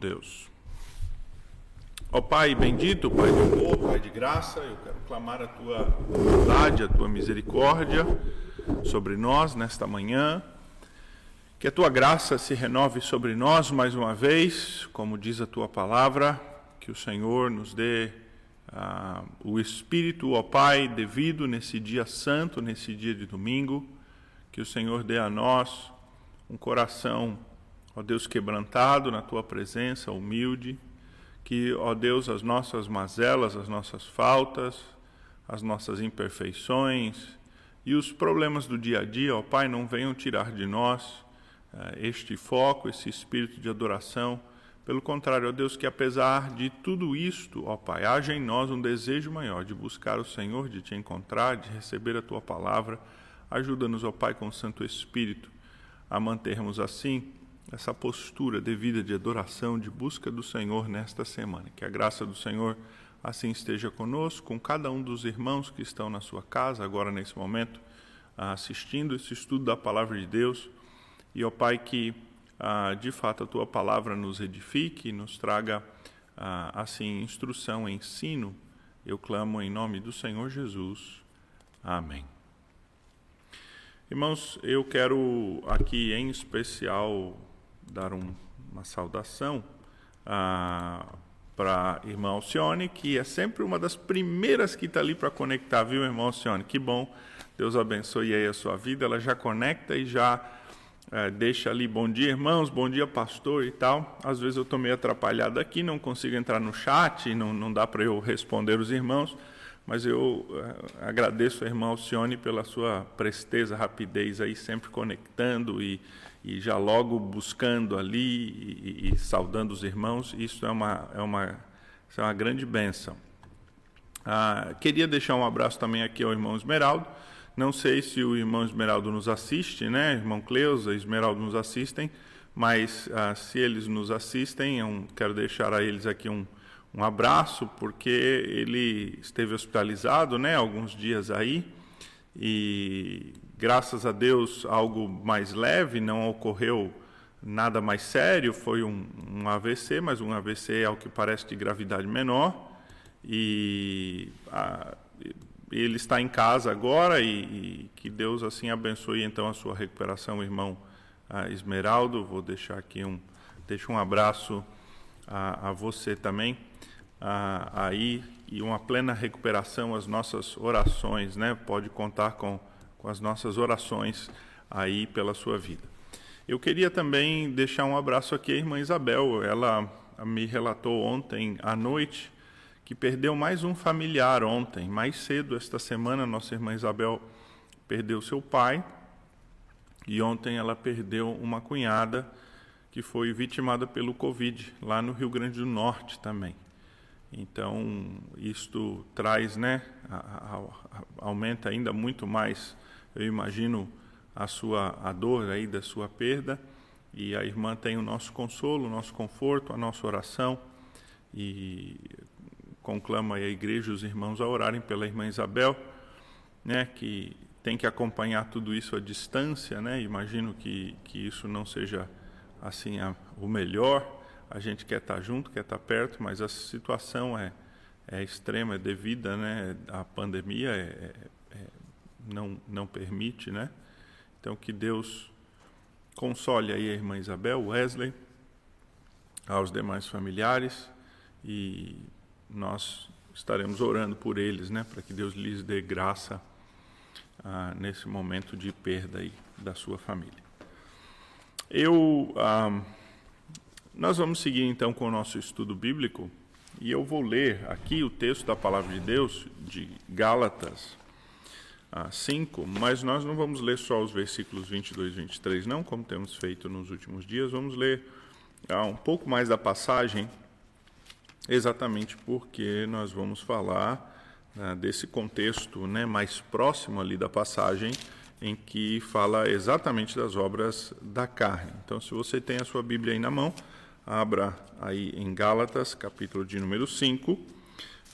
Deus. Ó Pai bendito, Pai de amor, Pai de graça, eu quero clamar a tua bondade, a tua misericórdia sobre nós nesta manhã. Que a tua graça se renove sobre nós mais uma vez, como diz a tua palavra, que o Senhor nos dê ah, o Espírito, ó Pai, devido nesse dia santo, nesse dia de domingo, que o Senhor dê a nós um coração Ó Deus quebrantado na tua presença, humilde, que, ó Deus, as nossas mazelas, as nossas faltas, as nossas imperfeições e os problemas do dia a dia, ó Pai, não venham tirar de nós eh, este foco, esse espírito de adoração. Pelo contrário, ó Deus, que apesar de tudo isto, ó Pai, haja em nós um desejo maior de buscar o Senhor, de te encontrar, de receber a tua palavra. Ajuda-nos, ó Pai, com o Santo Espírito, a mantermos assim essa postura devida de adoração, de busca do Senhor nesta semana. Que a graça do Senhor assim esteja conosco, com cada um dos irmãos que estão na sua casa, agora nesse momento, assistindo esse estudo da palavra de Deus. E, ó Pai, que ah, de fato a tua palavra nos edifique, nos traga ah, assim instrução, ensino. Eu clamo em nome do Senhor Jesus. Amém. Irmãos, eu quero aqui em especial dar um, uma saudação ah, para a irmã Alcione, que é sempre uma das primeiras que está ali para conectar, viu, irmã Alcione? Que bom, Deus abençoe aí a sua vida. Ela já conecta e já é, deixa ali bom dia, irmãos, bom dia, pastor e tal. Às vezes eu estou meio atrapalhado aqui, não consigo entrar no chat, não, não dá para eu responder os irmãos, mas eu é, agradeço a irmã Alcione pela sua presteza, rapidez aí, sempre conectando e e já logo buscando ali e, e, saudando os irmãos, isso é uma, é uma, é uma grande bênção. Ah, queria deixar um abraço também aqui ao irmão Esmeraldo. Não sei se o irmão Esmeraldo nos assiste, né? Irmão Cleusa, Esmeraldo nos assistem, mas ah, se eles nos assistem, quero deixar a eles aqui um, um abraço, porque ele esteve hospitalizado, né? Alguns dias aí e graças a Deus algo mais leve, não ocorreu nada mais sério, foi um, um AVC, mas um AVC ao que parece de gravidade menor e a, ele está em casa agora e, e, que Deus assim abençoe então a sua recuperação, irmão Esmeraldo. Vou deixar aqui um, deixo um abraço a, a você também a, aí e uma plena recuperação, as nossas orações, né? Pode contar com, com as nossas orações aí pela sua vida. Eu queria também deixar um abraço aqui à irmã Isabel. Ela me relatou ontem à noite que perdeu mais um familiar ontem. Mais cedo, esta semana, nossa irmã Isabel perdeu seu pai e ontem ela perdeu uma cunhada que foi vitimada pelo Covid, lá no Rio Grande do Norte também. Então, isto traz, né, a, a, aumenta ainda muito mais, eu imagino, a sua a dor aí da sua perda, e a irmã tem o nosso consolo, o nosso conforto, a nossa oração, e conclama a igreja os irmãos a orarem pela irmã Isabel, né, que tem que acompanhar tudo isso à distância, né? Imagino que que isso não seja assim a, o melhor, a gente quer estar junto, quer estar perto, mas a situação é, é extrema, é devida, né? A pandemia é, é, é, não, não permite, né? Então, que Deus console aí a irmã Isabel, Wesley, aos demais familiares e nós estaremos orando por eles, né? Para que Deus lhes dê graça ah, nesse momento de perda aí da sua família. Eu... Ah, nós vamos seguir então com o nosso estudo bíblico e eu vou ler aqui o texto da palavra de Deus de Gálatas 5, mas nós não vamos ler só os versículos 22 e 23, não, como temos feito nos últimos dias, vamos ler ah, um pouco mais da passagem, exatamente porque nós vamos falar ah, desse contexto né, mais próximo ali da passagem, em que fala exatamente das obras da carne. Então, se você tem a sua Bíblia aí na mão, Abra aí em Gálatas, capítulo de número 5.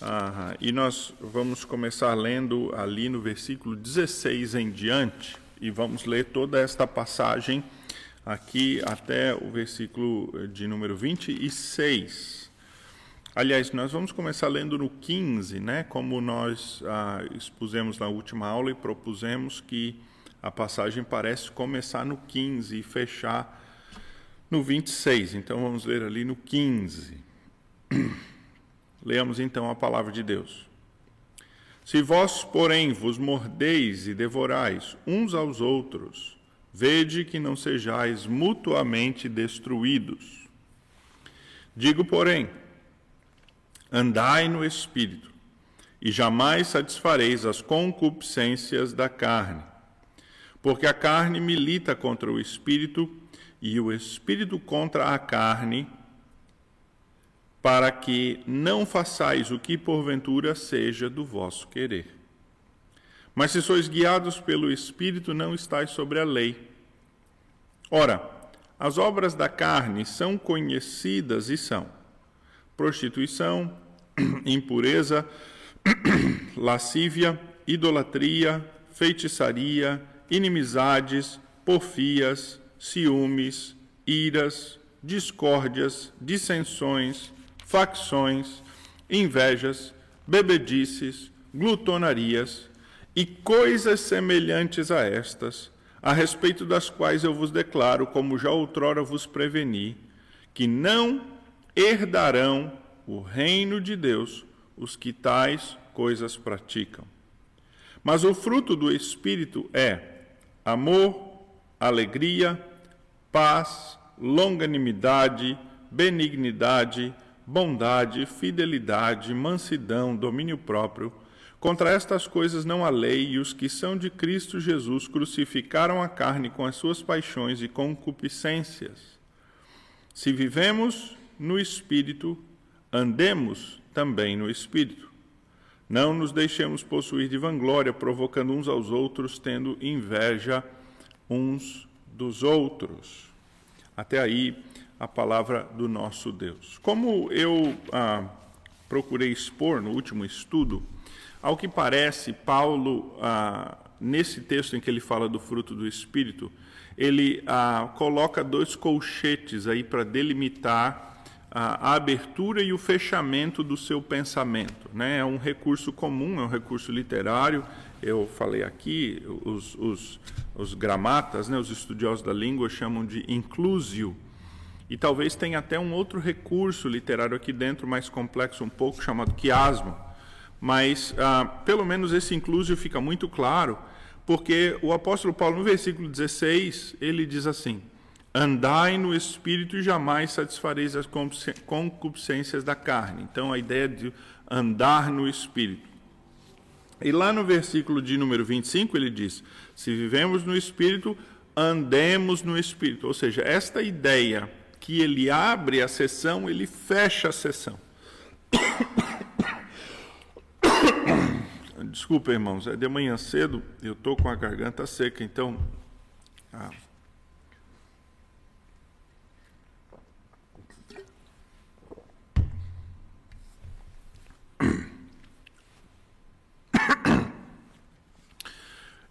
Ah, e nós vamos começar lendo ali no versículo 16 em diante. E vamos ler toda esta passagem aqui até o versículo de número 26. Aliás, nós vamos começar lendo no 15, né? Como nós ah, expusemos na última aula e propusemos que a passagem parece começar no 15 e fechar no 26. Então vamos ler ali no 15. Leamos então a palavra de Deus. Se vós, porém, vos mordeis e devorais uns aos outros, vede que não sejais mutuamente destruídos. Digo, porém, andai no espírito, e jamais satisfareis as concupiscências da carne. Porque a carne milita contra o espírito, e o espírito contra a carne, para que não façais o que porventura seja do vosso querer. Mas se sois guiados pelo Espírito, não estáis sobre a lei. Ora, as obras da carne são conhecidas e são prostituição, impureza, lascívia, idolatria, feitiçaria, inimizades, porfias, ciúmes, iras, discórdias, dissensões, facções, invejas, bebedices, glutonarias e coisas semelhantes a estas, a respeito das quais eu vos declaro, como já outrora vos preveni, que não herdarão o reino de Deus os que tais coisas praticam. Mas o fruto do Espírito é amor, alegria, paz, longanimidade, benignidade, bondade, fidelidade, mansidão, domínio próprio. Contra estas coisas não há lei, e os que são de Cristo Jesus crucificaram a carne com as suas paixões e concupiscências. Se vivemos no Espírito, andemos também no Espírito. Não nos deixemos possuir de vanglória, provocando uns aos outros, tendo inveja uns dos outros. Até aí, a palavra do nosso Deus. Como eu ah, procurei expor no último estudo, ao que parece, Paulo, ah, nesse texto em que ele fala do fruto do Espírito, ele ah, coloca dois colchetes aí para delimitar a abertura e o fechamento do seu pensamento. Né? É um recurso comum, é um recurso literário. Eu falei aqui, os, os, os gramatas, né, os estudiosos da língua chamam de inclusio, e talvez tenha até um outro recurso literário aqui dentro, mais complexo um pouco, chamado quiasmo. Mas, ah, pelo menos esse inclusio fica muito claro, porque o apóstolo Paulo, no versículo 16, ele diz assim: Andai no espírito e jamais satisfareis as concupiscências da carne. Então, a ideia de andar no espírito. E lá no versículo de número 25, ele diz: Se vivemos no espírito, andemos no espírito. Ou seja, esta ideia que ele abre a sessão, ele fecha a sessão. Desculpa, irmãos, é de manhã cedo, eu estou com a garganta seca, então. Ah.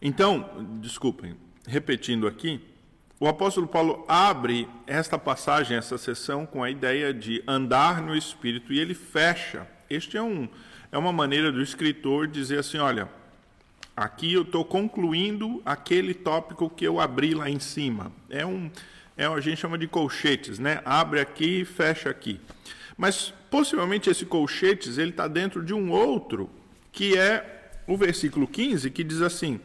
Então, desculpem, repetindo aqui, o apóstolo Paulo abre esta passagem, essa sessão, com a ideia de andar no Espírito e ele fecha. Este é, um, é uma maneira do escritor dizer assim: olha, aqui eu estou concluindo aquele tópico que eu abri lá em cima. É um, é, a gente chama de colchetes, né? Abre aqui e fecha aqui. Mas possivelmente esse colchetes ele está dentro de um outro, que é o versículo 15, que diz assim: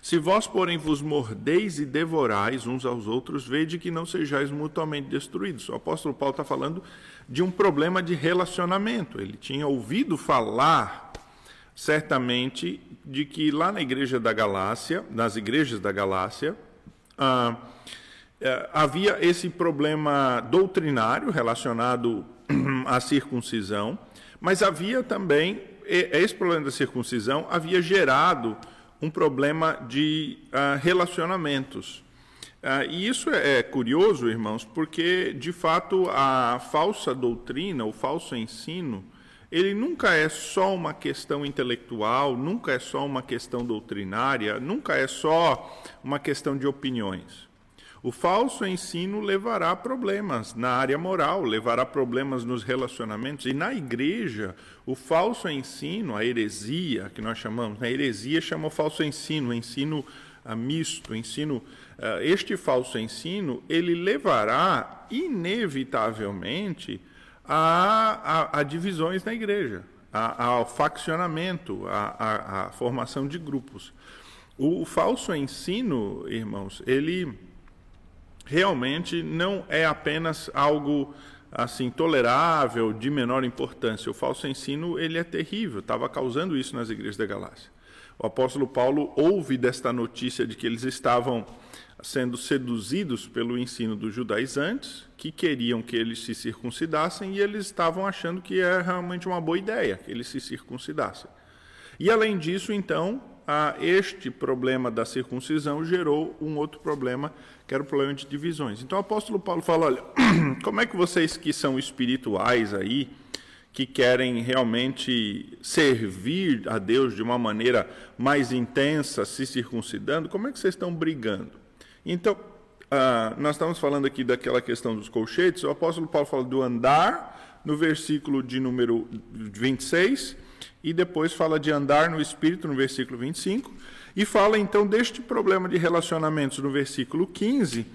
se vós, porém, vos mordeis e devorais uns aos outros, vede que não sejais mutuamente destruídos. O apóstolo Paulo está falando de um problema de relacionamento. Ele tinha ouvido falar, certamente, de que lá na igreja da Galácia, nas igrejas da Galácia, ah, eh, havia esse problema doutrinário relacionado à circuncisão, mas havia também, esse problema da circuncisão havia gerado um problema de uh, relacionamentos. Uh, e isso é, é curioso, irmãos, porque, de fato, a falsa doutrina, o falso ensino, ele nunca é só uma questão intelectual, nunca é só uma questão doutrinária, nunca é só uma questão de opiniões. O falso ensino levará problemas na área moral, levará problemas nos relacionamentos. E na igreja, o falso ensino, a heresia, que nós chamamos, a heresia chama falso ensino, ensino uh, misto, ensino. Uh, este falso ensino, ele levará, inevitavelmente, a, a, a divisões na igreja, ao faccionamento, a formação de grupos. O falso ensino, irmãos, ele realmente não é apenas algo assim tolerável, de menor importância. O falso ensino ele é terrível, estava causando isso nas igrejas da Galácia. O apóstolo Paulo ouve desta notícia de que eles estavam sendo seduzidos pelo ensino dos judaizantes, que queriam que eles se circuncidassem, e eles estavam achando que era realmente uma boa ideia que eles se circuncidassem. E além disso, então, este problema da circuncisão gerou um outro problema, que era o problema de divisões. Então o apóstolo Paulo fala: olha, como é que vocês que são espirituais aí, que querem realmente servir a Deus de uma maneira mais intensa, se circuncidando, como é que vocês estão brigando? Então, uh, nós estamos falando aqui daquela questão dos colchetes, o apóstolo Paulo fala do andar, no versículo de número 26 e depois fala de andar no Espírito, no versículo 25, e fala então deste problema de relacionamentos no versículo 15,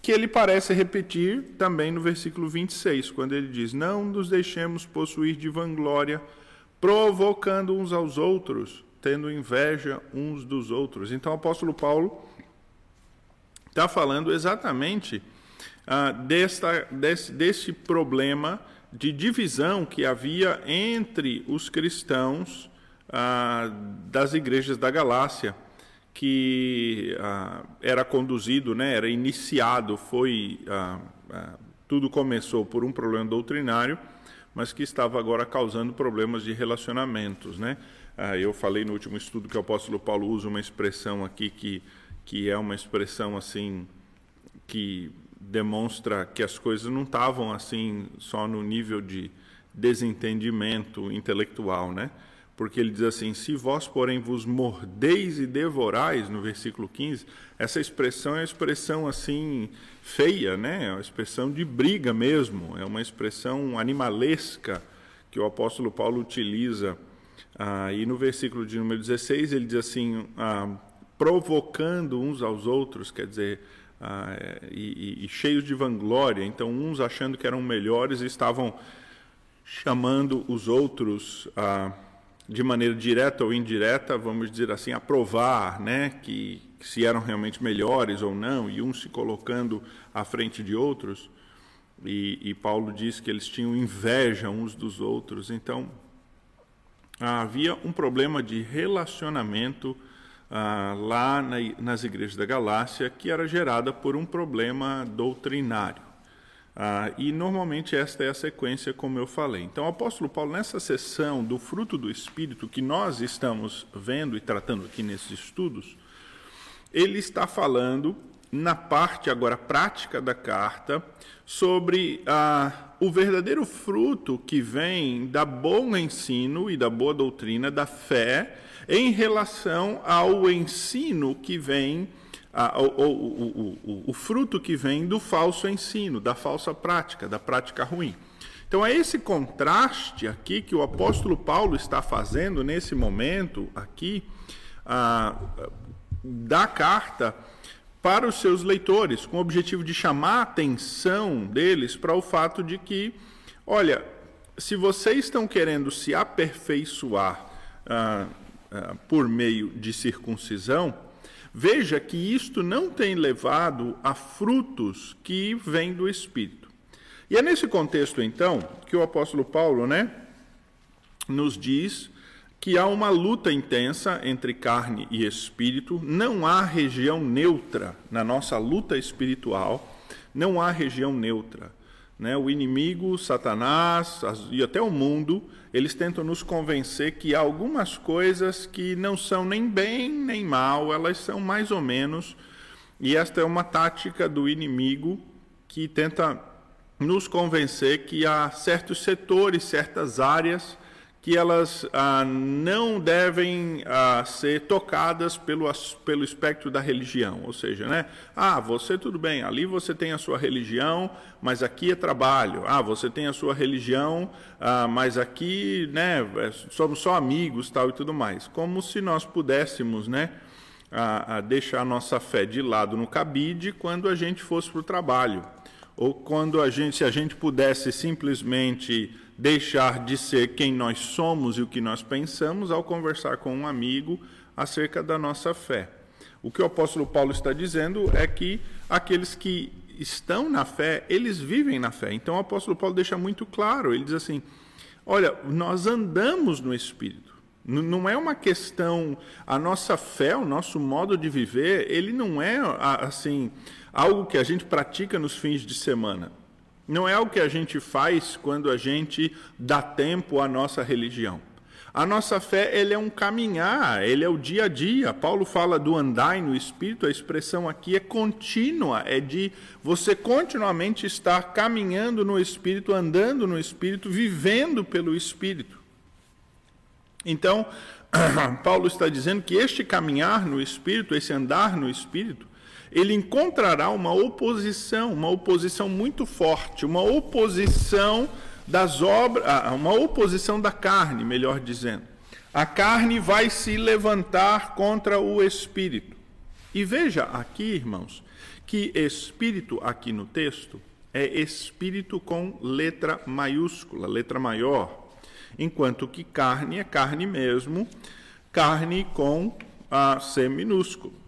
que ele parece repetir também no versículo 26, quando ele diz: Não nos deixemos possuir de vanglória, provocando uns aos outros, tendo inveja uns dos outros. Então o apóstolo Paulo está falando exatamente ah, desta, desse, desse problema de divisão que havia entre os cristãos ah, das igrejas da Galácia, que ah, era conduzido, né, era iniciado, foi ah, ah tudo começou por um problema doutrinário, mas que estava agora causando problemas de relacionamentos, né? Eu falei no último estudo que o apóstolo Paulo usa uma expressão aqui que que é uma expressão assim que demonstra que as coisas não estavam assim só no nível de desentendimento intelectual, né? Porque ele diz assim: se vós, porém, vos mordeis e devorais, no versículo 15, essa expressão é uma expressão assim feia, né? É uma expressão de briga mesmo, é uma expressão animalesca que o apóstolo Paulo utiliza. Ah, e no versículo de número 16 ele diz assim: ah, provocando uns aos outros, quer dizer, ah, é, e, e, cheios de vanglória. Então, uns achando que eram melhores estavam chamando os outros ah, de maneira direta ou indireta, vamos dizer assim, a provar né, que, que, se eram realmente melhores ou não, e uns se colocando à frente de outros. E, e Paulo diz que eles tinham inveja uns dos outros. Então, havia um problema de relacionamento ah, lá na, nas igrejas da Galácia, que era gerada por um problema doutrinário. Ah, e normalmente esta é a sequência, como eu falei. Então, o apóstolo Paulo, nessa sessão do fruto do Espírito que nós estamos vendo e tratando aqui nesses estudos, ele está falando, na parte agora prática da carta, sobre ah, o verdadeiro fruto que vem da bom ensino e da boa doutrina, da fé em relação ao ensino que vem, a, o, o, o, o fruto que vem do falso ensino, da falsa prática, da prática ruim. Então é esse contraste aqui que o apóstolo Paulo está fazendo nesse momento aqui da carta para os seus leitores, com o objetivo de chamar a atenção deles para o fato de que, olha, se vocês estão querendo se aperfeiçoar ah, ah, por meio de circuncisão, veja que isto não tem levado a frutos que vêm do Espírito. E é nesse contexto, então, que o apóstolo Paulo né, nos diz que há uma luta intensa entre carne e espírito, não há região neutra na nossa luta espiritual, não há região neutra. Né? O inimigo, Satanás e até o mundo, eles tentam nos convencer que há algumas coisas que não são nem bem nem mal, elas são mais ou menos. E esta é uma tática do inimigo que tenta nos convencer que há certos setores, certas áreas que elas ah, não devem ah, ser tocadas pelo, pelo espectro da religião. Ou seja, né? Ah, você tudo bem, ali você tem a sua religião, mas aqui é trabalho. Ah, você tem a sua religião, ah, mas aqui né, é, somos só amigos tal e tudo mais. Como se nós pudéssemos né, a, a deixar a nossa fé de lado no cabide quando a gente fosse para o trabalho. Ou quando a gente, se a gente pudesse simplesmente deixar de ser quem nós somos e o que nós pensamos ao conversar com um amigo acerca da nossa fé. O que o apóstolo Paulo está dizendo é que aqueles que estão na fé, eles vivem na fé. Então o apóstolo Paulo deixa muito claro, ele diz assim: "Olha, nós andamos no espírito. Não é uma questão a nossa fé, o nosso modo de viver, ele não é assim algo que a gente pratica nos fins de semana. Não é algo que a gente faz quando a gente dá tempo à nossa religião. A nossa fé ele é um caminhar, ele é o dia a dia. Paulo fala do andar no Espírito, a expressão aqui é contínua, é de você continuamente estar caminhando no Espírito, andando no Espírito, vivendo pelo Espírito. Então, Paulo está dizendo que este caminhar no Espírito, esse andar no Espírito, ele encontrará uma oposição, uma oposição muito forte, uma oposição das obras, ah, uma oposição da carne, melhor dizendo. A carne vai se levantar contra o espírito. E veja aqui, irmãos, que espírito aqui no texto é espírito com letra maiúscula, letra maior, enquanto que carne é carne mesmo, carne com a C minúsculo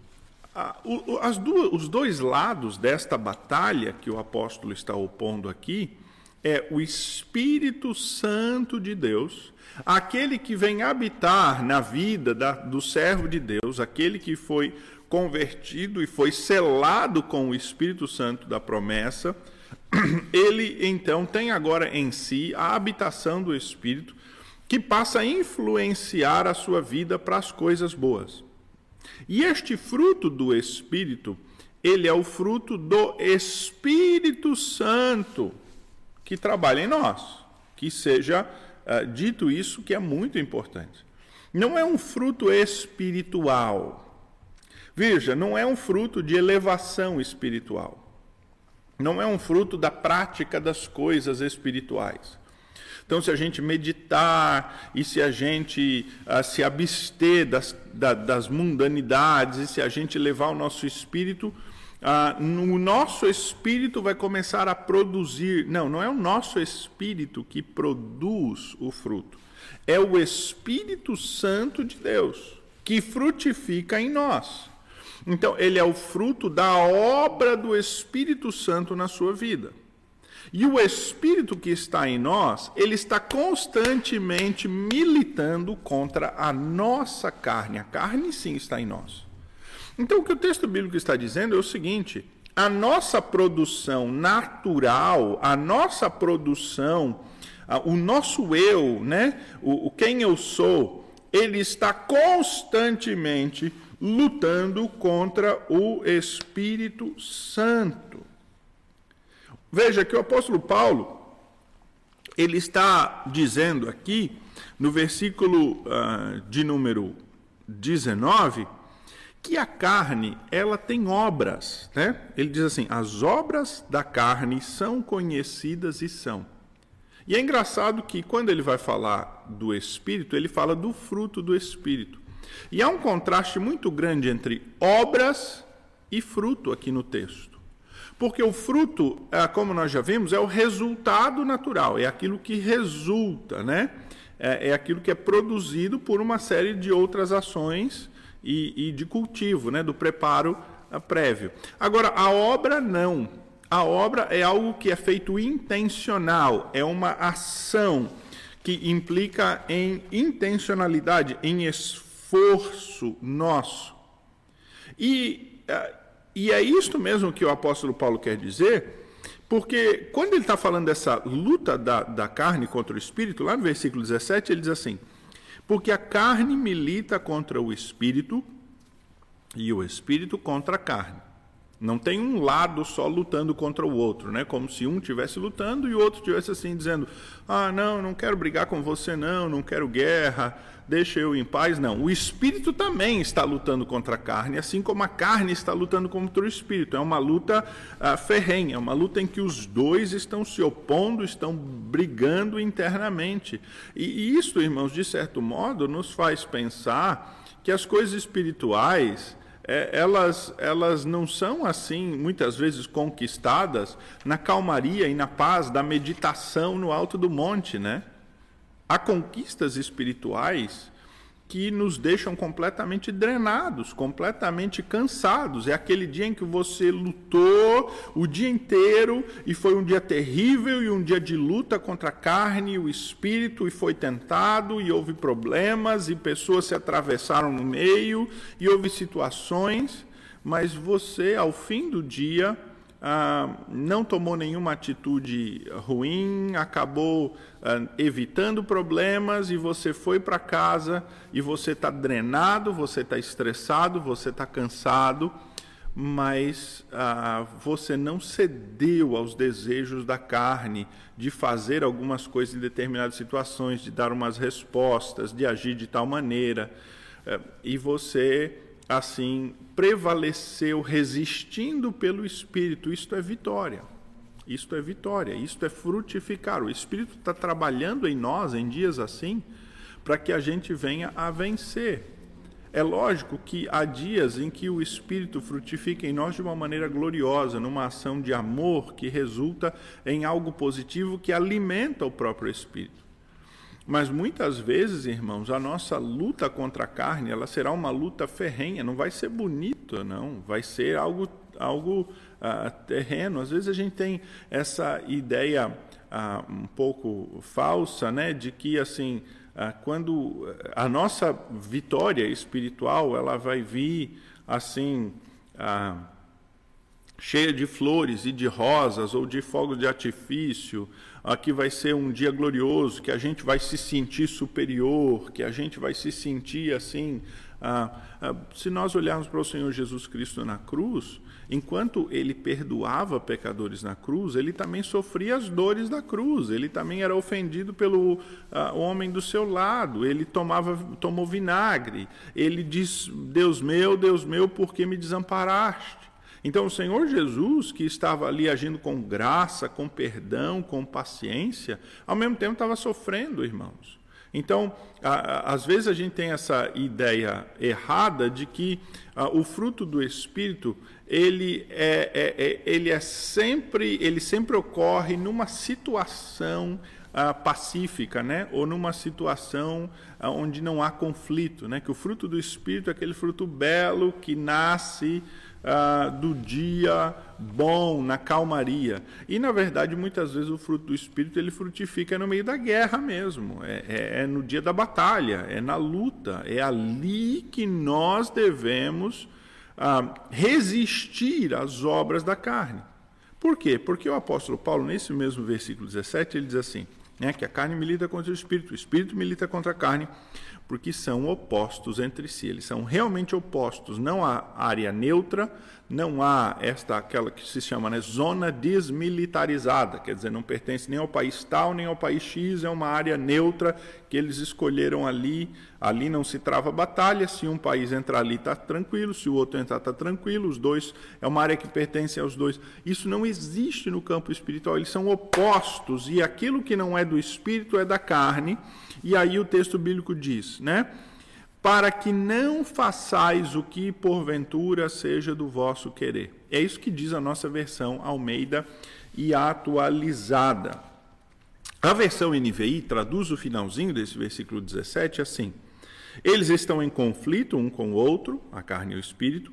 duas, os dois lados desta batalha que o apóstolo está opondo aqui é o Espírito Santo de Deus, aquele que vem habitar na vida da, do servo de Deus, aquele que foi convertido e foi selado com o Espírito Santo da promessa, ele então tem agora em si a habitação do Espírito que passa a influenciar a sua vida para as coisas boas. E este fruto do Espírito, ele é o fruto do Espírito Santo que trabalha em nós. Que seja uh, dito isso, que é muito importante. Não é um fruto espiritual. Veja, não é um fruto de elevação espiritual. Não é um fruto da prática das coisas espirituais. Então, se a gente meditar e se a gente uh, se abster das, da, das mundanidades e se a gente levar o nosso espírito, uh, no nosso espírito vai começar a produzir. Não, não é o nosso espírito que produz o fruto, é o Espírito Santo de Deus que frutifica em nós. Então, ele é o fruto da obra do Espírito Santo na sua vida. E o Espírito que está em nós, ele está constantemente militando contra a nossa carne. A carne sim está em nós. Então, o que o texto bíblico está dizendo é o seguinte: a nossa produção natural, a nossa produção, o nosso eu, né, o, o quem eu sou, ele está constantemente lutando contra o Espírito Santo. Veja que o apóstolo Paulo, ele está dizendo aqui, no versículo uh, de número 19, que a carne, ela tem obras, né? Ele diz assim: as obras da carne são conhecidas e são. E é engraçado que quando ele vai falar do espírito, ele fala do fruto do espírito. E há um contraste muito grande entre obras e fruto aqui no texto. Porque o fruto, é, como nós já vimos, é o resultado natural, é aquilo que resulta, né? É, é aquilo que é produzido por uma série de outras ações e, e de cultivo, né? Do preparo é, prévio. Agora, a obra não. A obra é algo que é feito intencional, é uma ação que implica em intencionalidade, em esforço nosso. E e é isto mesmo que o apóstolo Paulo quer dizer, porque quando ele está falando dessa luta da, da carne contra o espírito, lá no versículo 17, ele diz assim: Porque a carne milita contra o espírito e o espírito contra a carne. Não tem um lado só lutando contra o outro, né? Como se um estivesse lutando e o outro estivesse assim dizendo: "Ah, não, não quero brigar com você não, não quero guerra, deixa eu em paz". Não, o espírito também está lutando contra a carne, assim como a carne está lutando contra o espírito. É uma luta ah, ferrenha, é uma luta em que os dois estão se opondo, estão brigando internamente. E, e isso, irmãos, de certo modo, nos faz pensar que as coisas espirituais é, elas, elas não são assim, muitas vezes conquistadas na calmaria e na paz da meditação no alto do monte, né? Há conquistas espirituais que nos deixam completamente drenados, completamente cansados. É aquele dia em que você lutou o dia inteiro e foi um dia terrível e um dia de luta contra a carne e o espírito e foi tentado e houve problemas e pessoas se atravessaram no meio e houve situações, mas você ao fim do dia ah, não tomou nenhuma atitude ruim, acabou ah, evitando problemas e você foi para casa e você está drenado, você está estressado, você está cansado, mas ah, você não cedeu aos desejos da carne de fazer algumas coisas em determinadas situações, de dar umas respostas, de agir de tal maneira, eh, e você assim prevaleceu resistindo pelo Espírito. Isto é vitória. Isto é vitória. Isto é frutificar. O Espírito está trabalhando em nós em dias assim para que a gente venha a vencer. É lógico que há dias em que o Espírito frutifica em nós de uma maneira gloriosa, numa ação de amor que resulta em algo positivo que alimenta o próprio Espírito. Mas muitas vezes, irmãos, a nossa luta contra a carne, ela será uma luta ferrenha, não vai ser bonita, não, vai ser algo, algo uh, terreno. Às vezes a gente tem essa ideia uh, um pouco falsa, né, de que assim, uh, quando a nossa vitória espiritual, ela vai vir assim, cheia de flores e de rosas ou de fogos de artifício, aqui vai ser um dia glorioso, que a gente vai se sentir superior, que a gente vai se sentir assim. Ah, ah, se nós olharmos para o Senhor Jesus Cristo na cruz, enquanto ele perdoava pecadores na cruz, ele também sofria as dores da cruz, ele também era ofendido pelo ah, homem do seu lado, ele tomava, tomou vinagre, ele diz: Deus meu, Deus meu, por que me desamparaste? Então, o Senhor Jesus, que estava ali agindo com graça, com perdão, com paciência, ao mesmo tempo estava sofrendo, irmãos. Então, a, a, às vezes a gente tem essa ideia errada de que a, o fruto do Espírito ele é, é, é, ele é sempre ele sempre ocorre numa situação pacífica, né? Ou numa situação onde não há conflito, né? Que o fruto do Espírito é aquele fruto belo que nasce ah, do dia bom, na calmaria. E, na verdade, muitas vezes o fruto do Espírito ele frutifica no meio da guerra mesmo, é, é, é no dia da batalha, é na luta, é ali que nós devemos ah, resistir às obras da carne. Por quê? Porque o apóstolo Paulo, nesse mesmo versículo 17, ele diz assim: né, que a carne milita contra o espírito, o espírito milita contra a carne, porque são opostos entre si, eles são realmente opostos. Não há área neutra, não há esta aquela que se chama né, zona desmilitarizada, quer dizer, não pertence nem ao país tal nem ao país X, é uma área neutra que eles escolheram ali. Ali não se trava batalha, se um país entrar ali está tranquilo, se o outro entrar está tranquilo, os dois é uma área que pertence aos dois. Isso não existe no campo espiritual, eles são opostos e aquilo que não é do espírito é da carne. E aí o texto bíblico diz, né? Para que não façais o que porventura seja do vosso querer. É isso que diz a nossa versão Almeida e atualizada. A versão NVI traduz o finalzinho desse versículo 17 assim: Eles estão em conflito um com o outro, a carne e o espírito,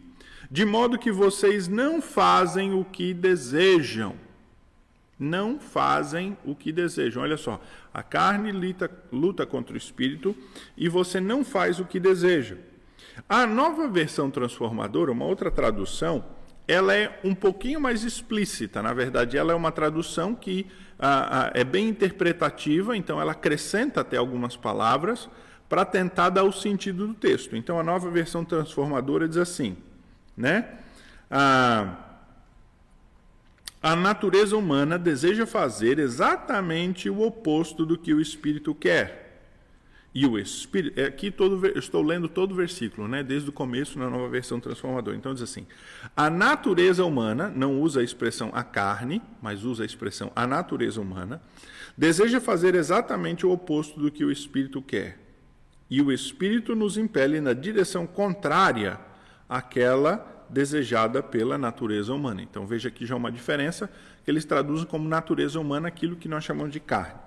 de modo que vocês não fazem o que desejam não fazem o que desejam. Olha só, a carne luta, luta contra o espírito e você não faz o que deseja. A nova versão transformadora, uma outra tradução, ela é um pouquinho mais explícita. Na verdade, ela é uma tradução que ah, ah, é bem interpretativa, então ela acrescenta até algumas palavras para tentar dar o sentido do texto. Então, a nova versão transformadora diz assim, né? Ah, a natureza humana deseja fazer exatamente o oposto do que o espírito quer. E o espírito, é aqui todo, estou lendo todo o versículo, né, desde o começo na nova versão transformadora. Então diz assim: a natureza humana, não usa a expressão a carne, mas usa a expressão a natureza humana, deseja fazer exatamente o oposto do que o espírito quer. E o espírito nos impele na direção contrária àquela desejada pela natureza humana. Então veja aqui já uma diferença, que eles traduzem como natureza humana aquilo que nós chamamos de carne.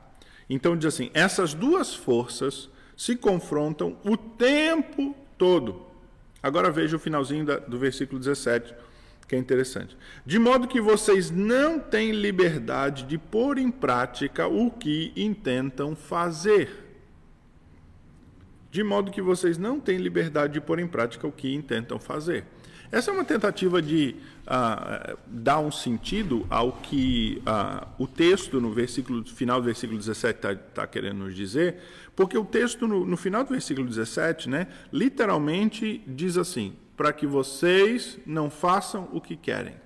Então diz assim: essas duas forças se confrontam o tempo todo. Agora veja o finalzinho da, do versículo 17, que é interessante. De modo que vocês não têm liberdade de pôr em prática o que intentam fazer. De modo que vocês não têm liberdade de pôr em prática o que intentam fazer. Essa é uma tentativa de uh, dar um sentido ao que uh, o texto no versículo final do versículo 17 está tá querendo nos dizer, porque o texto no, no, final do versículo 17, né, literalmente diz assim: para que vocês não façam o que querem,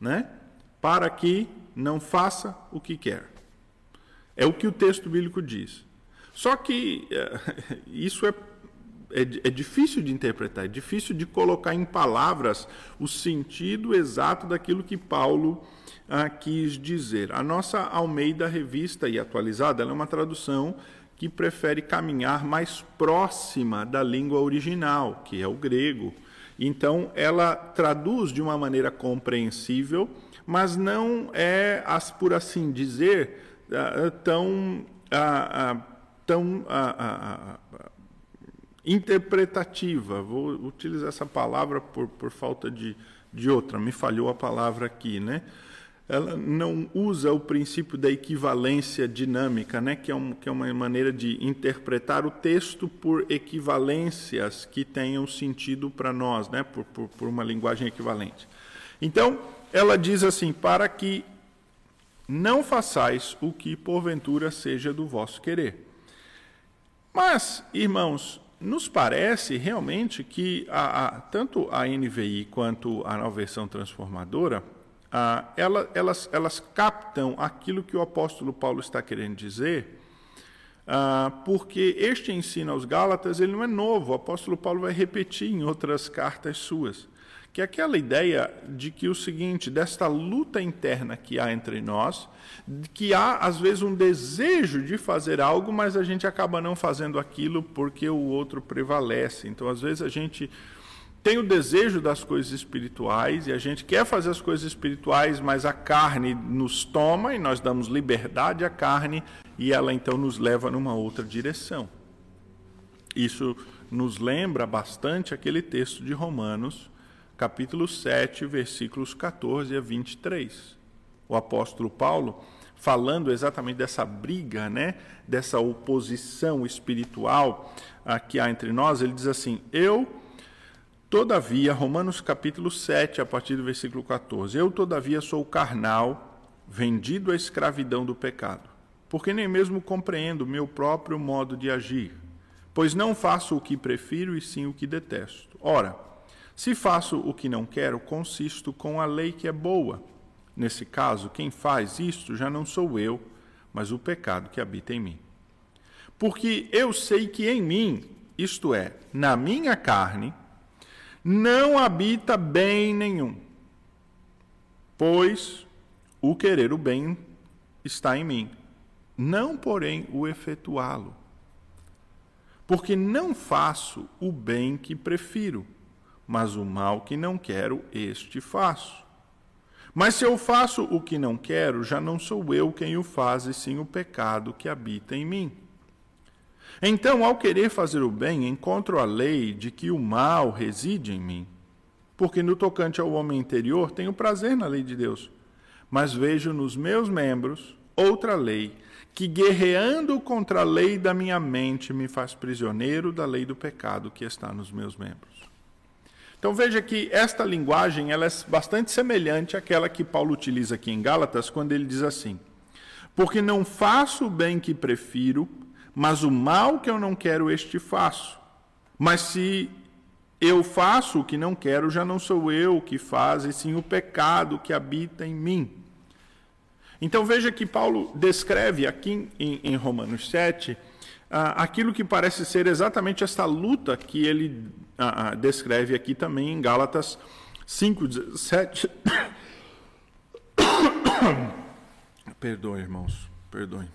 né? Para que não faça o que quer. É o que o texto bíblico diz. Só que uh, isso é é, é, difícil de interpretar, é difícil de colocar em palavras o sentido exato daquilo que Paulo ah, quis dizer. A nossa Almeida Revista e Atualizada é uma tradução que prefere caminhar mais próxima da língua original, que é o grego. Então, ela traduz de uma maneira compreensível, mas não é, por assim dizer, ah, tão, ah, ah, tão interpretativa. Vou utilizar essa palavra por, por falta de, de outra, me falhou a palavra aqui, né? Ela não usa o princípio da equivalência dinâmica, né? que, é um, que é uma maneira de interpretar o texto por equivalências que tenham sentido para nós, né? por, por, por uma linguagem equivalente. Então, ela diz assim: para que não façais o que porventura seja do vosso querer. Mas, irmãos, nos parece realmente que a, a, tanto a NVI quanto a nova versão transformadora, a, ela, elas, elas captam aquilo que o apóstolo Paulo está querendo dizer, porque este ensino aos Gálatas ele não é novo, o apóstolo Paulo vai repetir em outras cartas suas que é aquela ideia de que o seguinte, desta luta interna que há entre nós, que há às vezes um desejo de fazer algo, mas a gente acaba não fazendo aquilo porque o outro prevalece. Então, às vezes a gente tem o desejo das coisas espirituais e a gente quer fazer as coisas espirituais, mas a carne nos toma e nós damos liberdade à carne e ela então nos leva numa outra direção. Isso nos lembra bastante aquele texto de Romanos capítulo 7, versículos 14 a 23. O apóstolo Paulo, falando exatamente dessa briga, né, dessa oposição espiritual ah, que há entre nós, ele diz assim: Eu, todavia, Romanos capítulo 7, a partir do versículo 14: Eu, todavia, sou carnal, vendido à escravidão do pecado, porque nem mesmo compreendo meu próprio modo de agir, pois não faço o que prefiro e sim o que detesto. Ora, se faço o que não quero, consisto com a lei que é boa. Nesse caso, quem faz isto já não sou eu, mas o pecado que habita em mim. Porque eu sei que em mim, isto é, na minha carne, não habita bem nenhum. Pois o querer o bem está em mim, não, porém, o efetuá-lo. Porque não faço o bem que prefiro mas o mal que não quero, este faço. Mas se eu faço o que não quero, já não sou eu quem o faz, e sim o pecado que habita em mim. Então, ao querer fazer o bem, encontro a lei de que o mal reside em mim. Porque no tocante ao homem interior, tenho prazer na lei de Deus, mas vejo nos meus membros outra lei, que guerreando contra a lei da minha mente me faz prisioneiro da lei do pecado que está nos meus membros. Então veja que esta linguagem ela é bastante semelhante àquela que Paulo utiliza aqui em Gálatas, quando ele diz assim: Porque não faço o bem que prefiro, mas o mal que eu não quero, este faço. Mas se Eu faço o que não quero, já não sou eu que faz, e sim o pecado que habita em mim. Então veja que Paulo descreve aqui em, em Romanos 7 ah, aquilo que parece ser exatamente esta luta que ele ah, descreve aqui também em Gálatas 5,17. Perdoe, irmãos, perdoe.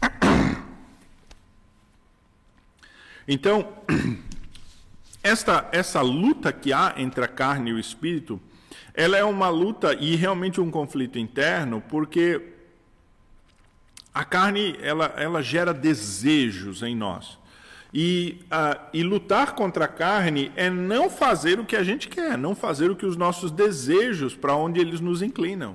Então, esta, essa luta que há entre a carne e o espírito, ela é uma luta e realmente um conflito interno, porque a carne ela, ela gera desejos em nós. E, uh, e lutar contra a carne é não fazer o que a gente quer, não fazer o que os nossos desejos, para onde eles nos inclinam.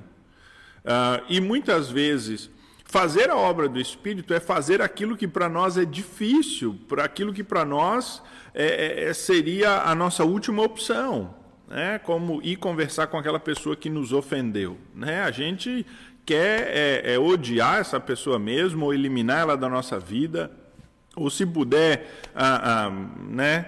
Uh, e muitas vezes Fazer a obra do Espírito é fazer aquilo que para nós é difícil, para aquilo que para nós é, é, é, seria a nossa última opção, né? como ir conversar com aquela pessoa que nos ofendeu. Né? A gente quer é, é odiar essa pessoa mesmo, ou eliminar ela da nossa vida, ou se puder ah, ah, né,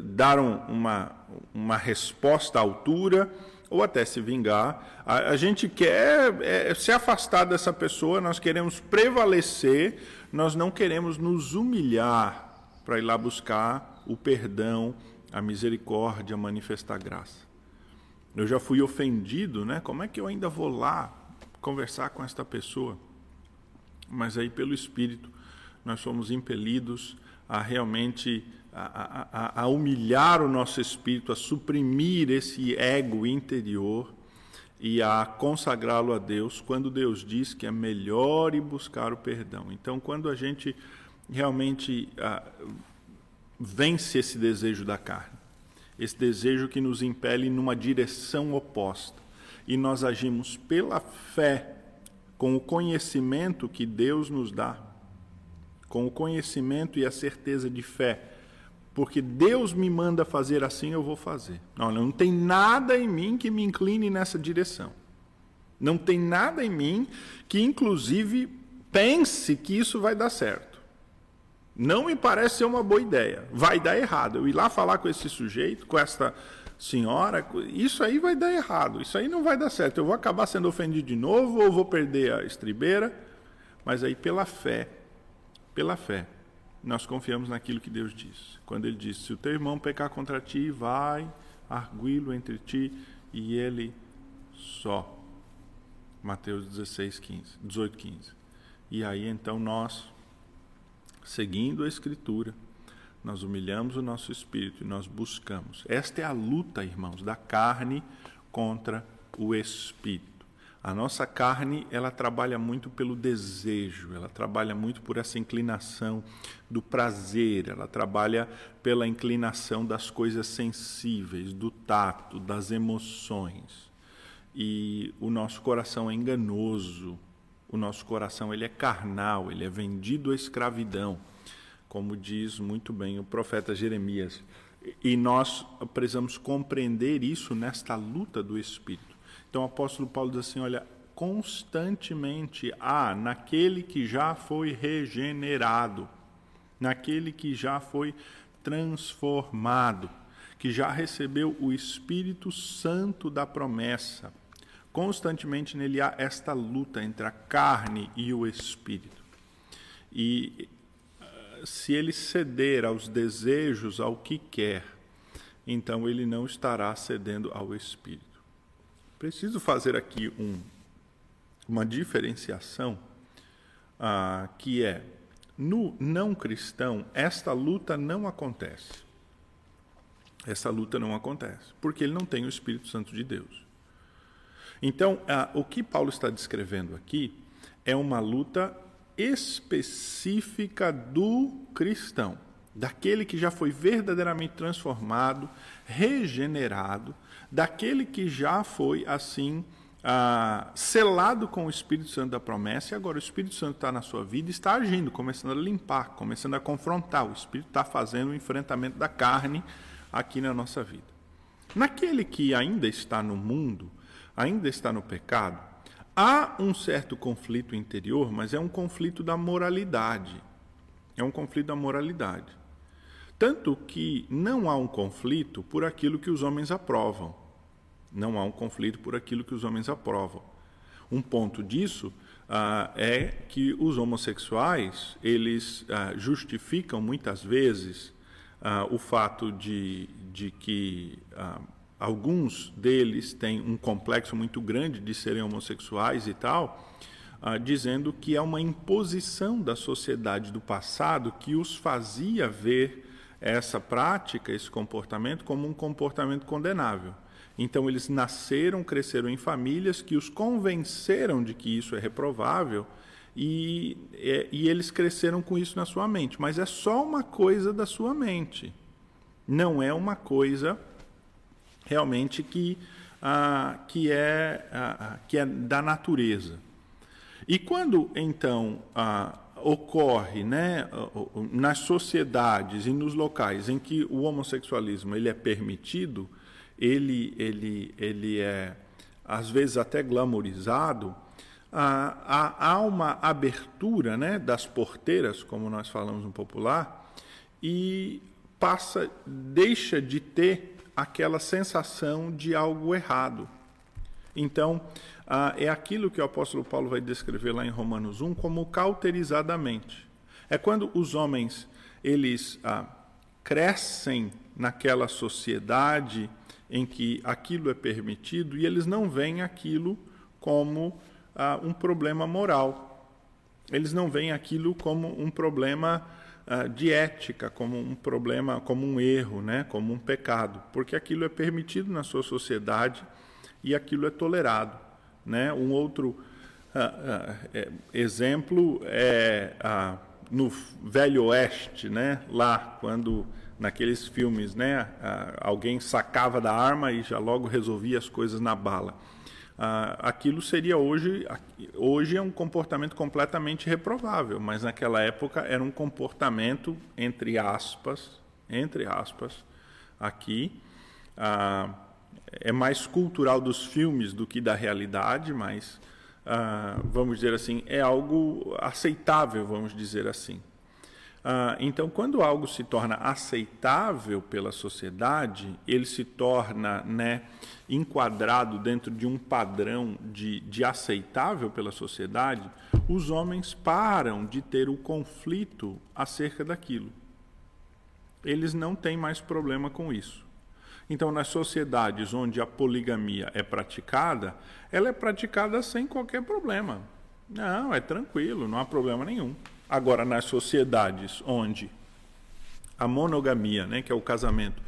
dar um, uma, uma resposta à altura ou até se vingar. A, a gente quer é, se afastar dessa pessoa, nós queremos prevalecer, nós não queremos nos humilhar para ir lá buscar o perdão, a misericórdia, manifestar graça. Eu já fui ofendido, né? Como é que eu ainda vou lá conversar com esta pessoa? Mas aí, pelo Espírito, nós somos impelidos a realmente a, a, a humilhar o nosso espírito, a suprimir esse ego interior e a consagrá-lo a Deus quando Deus diz que é melhor ir buscar o perdão. Então, quando a gente realmente ah, vence esse desejo da carne, esse desejo que nos impele numa direção oposta, e nós agimos pela fé, com o conhecimento que Deus nos dá, com o conhecimento e a certeza de fé porque Deus me manda fazer assim, eu vou fazer. Não, não tem nada em mim que me incline nessa direção. Não tem nada em mim que, inclusive, pense que isso vai dar certo. Não me parece ser uma boa ideia. Vai dar errado. Eu ir lá falar com esse sujeito, com esta senhora, isso aí vai dar errado. Isso aí não vai dar certo. Eu vou acabar sendo ofendido de novo ou vou perder a estribeira. Mas aí, pela fé, pela fé, nós confiamos naquilo que Deus diz. Quando Ele diz: Se o teu irmão pecar contra ti, vai arguí-lo entre ti e ele só. Mateus 16, 15, 18, 15. E aí então nós, seguindo a Escritura, nós humilhamos o nosso espírito e nós buscamos. Esta é a luta, irmãos, da carne contra o espírito. A nossa carne, ela trabalha muito pelo desejo, ela trabalha muito por essa inclinação do prazer, ela trabalha pela inclinação das coisas sensíveis, do tato, das emoções. E o nosso coração é enganoso, o nosso coração ele é carnal, ele é vendido à escravidão, como diz muito bem o profeta Jeremias. E nós precisamos compreender isso nesta luta do espírito. Então o apóstolo Paulo diz assim: olha, constantemente há naquele que já foi regenerado, naquele que já foi transformado, que já recebeu o Espírito Santo da promessa. Constantemente nele há esta luta entre a carne e o espírito. E se ele ceder aos desejos, ao que quer, então ele não estará cedendo ao espírito. Preciso fazer aqui um, uma diferenciação ah, que é no não cristão esta luta não acontece. Essa luta não acontece porque ele não tem o Espírito Santo de Deus. Então, ah, o que Paulo está descrevendo aqui é uma luta específica do cristão, daquele que já foi verdadeiramente transformado, regenerado daquele que já foi assim ah, selado com o Espírito Santo da promessa, e agora o Espírito Santo está na sua vida e está agindo, começando a limpar, começando a confrontar. O Espírito está fazendo o enfrentamento da carne aqui na nossa vida. Naquele que ainda está no mundo, ainda está no pecado, Há um certo conflito interior, mas é um conflito da moralidade. É um conflito da moralidade. Tanto que não há um conflito por aquilo que os homens aprovam. Não há um conflito por aquilo que os homens aprovam. Um ponto disso ah, é que os homossexuais eles ah, justificam muitas vezes ah, o fato de, de que ah, alguns deles têm um complexo muito grande de serem homossexuais e tal, ah, dizendo que é uma imposição da sociedade do passado que os fazia ver essa prática, esse comportamento, como um comportamento condenável. Então, eles nasceram, cresceram em famílias que os convenceram de que isso é reprovável e, é, e eles cresceram com isso na sua mente. Mas é só uma coisa da sua mente, não é uma coisa realmente que, ah, que, é, ah, que é da natureza. E quando então ah, ocorre né, nas sociedades e nos locais em que o homossexualismo ele é permitido, ele, ele, ele é às vezes até glamorizado, há, há uma abertura né, das porteiras, como nós falamos no popular, e passa, deixa de ter aquela sensação de algo errado. Então, ah, é aquilo que o apóstolo Paulo vai descrever lá em Romanos 1 como cauterizadamente. É quando os homens eles ah, crescem naquela sociedade em que aquilo é permitido e eles não veem aquilo como ah, um problema moral. Eles não veem aquilo como um problema de ética, como um problema, como um erro, né? como um pecado, porque aquilo é permitido na sua sociedade e aquilo é tolerado. Né? Um outro ah, é, exemplo é no Velho Oeste, né? lá quando naqueles filmes, né? alguém sacava da arma e já logo resolvia as coisas na bala. Ah, aquilo seria hoje, hoje é um comportamento completamente reprovável, mas naquela época era um comportamento entre aspas, entre aspas, aqui ah, é mais cultural dos filmes do que da realidade, mas ah, vamos dizer assim é algo aceitável, vamos dizer assim. Ah, então, quando algo se torna aceitável pela sociedade, ele se torna né, enquadrado dentro de um padrão de, de aceitável pela sociedade, os homens param de ter o conflito acerca daquilo. Eles não têm mais problema com isso. Então, nas sociedades onde a poligamia é praticada, ela é praticada sem qualquer problema. Não, é tranquilo, não há problema nenhum. Agora, nas sociedades onde a monogamia, né, que é o casamento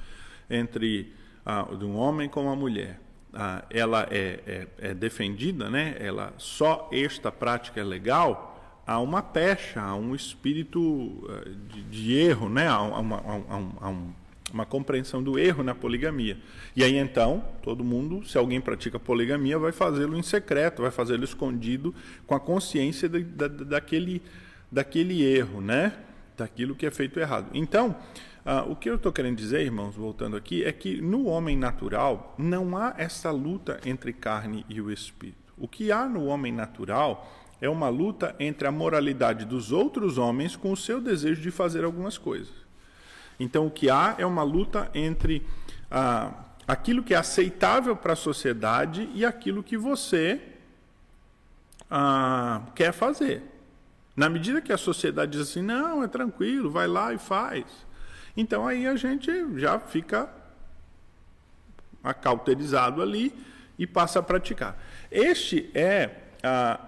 entre ah, um homem com uma mulher, ah, ela é, é, é, defendida, né, ela, só esta prática é legal, há uma pecha, há um espírito ah, de, de erro, né, há, uma, há, há um, uma compreensão do erro na poligamia. E aí então, todo mundo, se alguém pratica poligamia, vai fazê-lo em secreto, vai fazê-lo escondido, com a consciência de, da, daquele daquele erro, né? Daquilo que é feito errado. Então, ah, o que eu estou querendo dizer, irmãos, voltando aqui, é que no homem natural não há essa luta entre carne e o espírito. O que há no homem natural é uma luta entre a moralidade dos outros homens com o seu desejo de fazer algumas coisas. Então, o que há é uma luta entre ah, aquilo que é aceitável para a sociedade e aquilo que você ah, quer fazer. Na medida que a sociedade diz assim, não, é tranquilo, vai lá e faz. Então aí a gente já fica acauterizado ali e passa a praticar. Este é, a,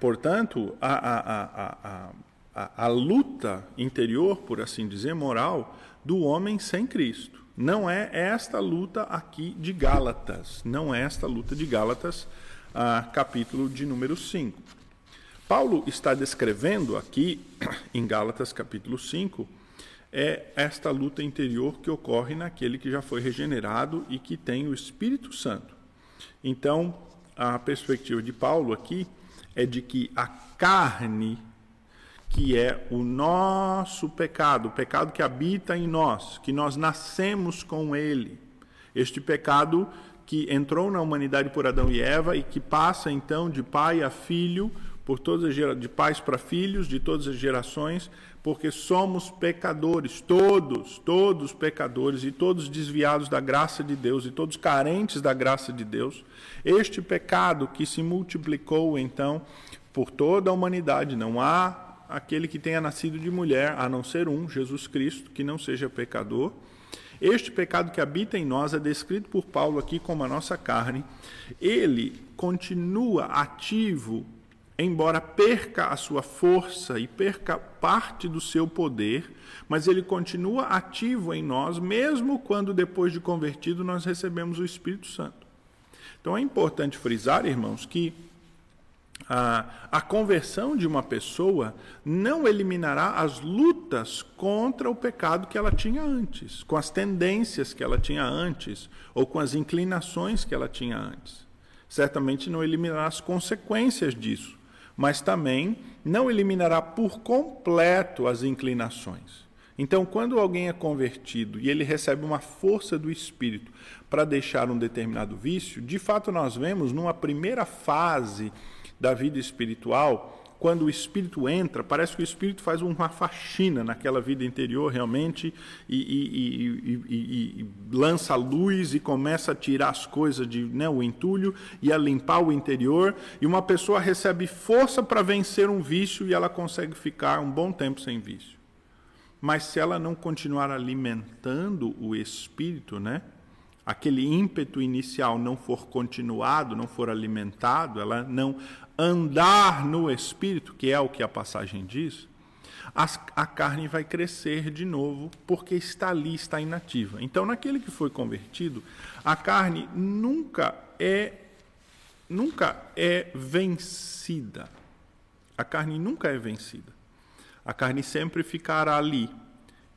portanto, a, a, a, luta interior, por assim dizer, moral, do homem sem Cristo. Não é esta luta aqui de Gálatas, não é esta luta de Gálatas, capítulo de número 5. Paulo está descrevendo aqui, em Gálatas capítulo 5, é esta luta interior que ocorre naquele que já foi regenerado e que tem o Espírito Santo. Então, a perspectiva de Paulo aqui é de que a carne, que é o nosso pecado, o pecado que habita em nós, que nós nascemos com ele, este pecado que entrou na humanidade por Adão e Eva e que passa então de pai a filho, por todas as de pais para filhos, de todas as gerações, porque somos pecadores, todos, todos pecadores e todos desviados da graça de Deus e todos carentes da graça de Deus. Este pecado que se multiplicou então por toda a humanidade, não há aquele que tenha nascido de mulher, a não ser um, Jesus Cristo, que não seja pecador. Este pecado que habita em nós é descrito por Paulo aqui como a nossa carne. Ele continua ativo, embora perca a sua força e perca parte do seu poder, mas ele continua ativo em nós, mesmo quando depois de convertido nós recebemos o Espírito Santo. Então é importante frisar, irmãos, que a, a conversão de uma pessoa não eliminará as lutas contra o pecado que ela tinha antes, com as tendências que ela tinha antes, ou com as inclinações que ela tinha antes. Certamente não eliminará as consequências disso, mas também não eliminará por completo as inclinações. Então, quando alguém é convertido e ele recebe uma força do Espírito para deixar um determinado vício, de fato nós vemos numa primeira fase da vida espiritual, quando o espírito entra, parece que o espírito faz uma faxina naquela vida interior realmente e, e, e, e lança luz e começa a tirar as coisas de né, o entulho e a limpar o interior. E uma pessoa recebe força para vencer um vício e ela consegue ficar um bom tempo sem vício. Mas se ela não continuar alimentando o espírito, né? aquele ímpeto inicial não for continuado, não for alimentado, ela não andar no espírito, que é o que a passagem diz, a carne vai crescer de novo, porque está ali, está inativa. Então, naquele que foi convertido, a carne nunca é nunca é vencida. A carne nunca é vencida. A carne sempre ficará ali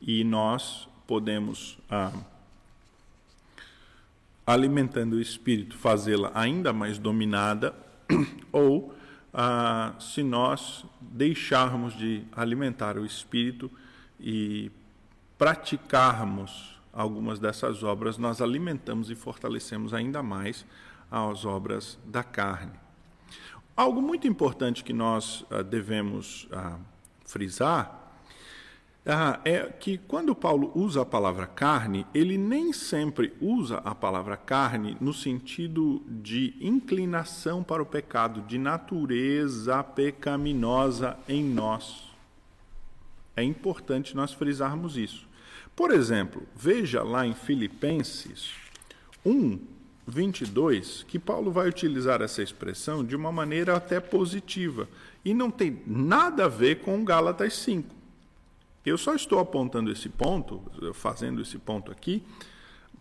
e nós podemos ah, alimentando o espírito fazê-la ainda mais dominada ou ah, se nós deixarmos de alimentar o espírito e praticarmos algumas dessas obras, nós alimentamos e fortalecemos ainda mais as obras da carne. Algo muito importante que nós ah, devemos ah, frisar ah, é que quando Paulo usa a palavra carne, ele nem sempre usa a palavra carne no sentido de inclinação para o pecado, de natureza pecaminosa em nós. É importante nós frisarmos isso. Por exemplo, veja lá em Filipenses 1, 22, que Paulo vai utilizar essa expressão de uma maneira até positiva e não tem nada a ver com Gálatas 5. Eu só estou apontando esse ponto, fazendo esse ponto aqui,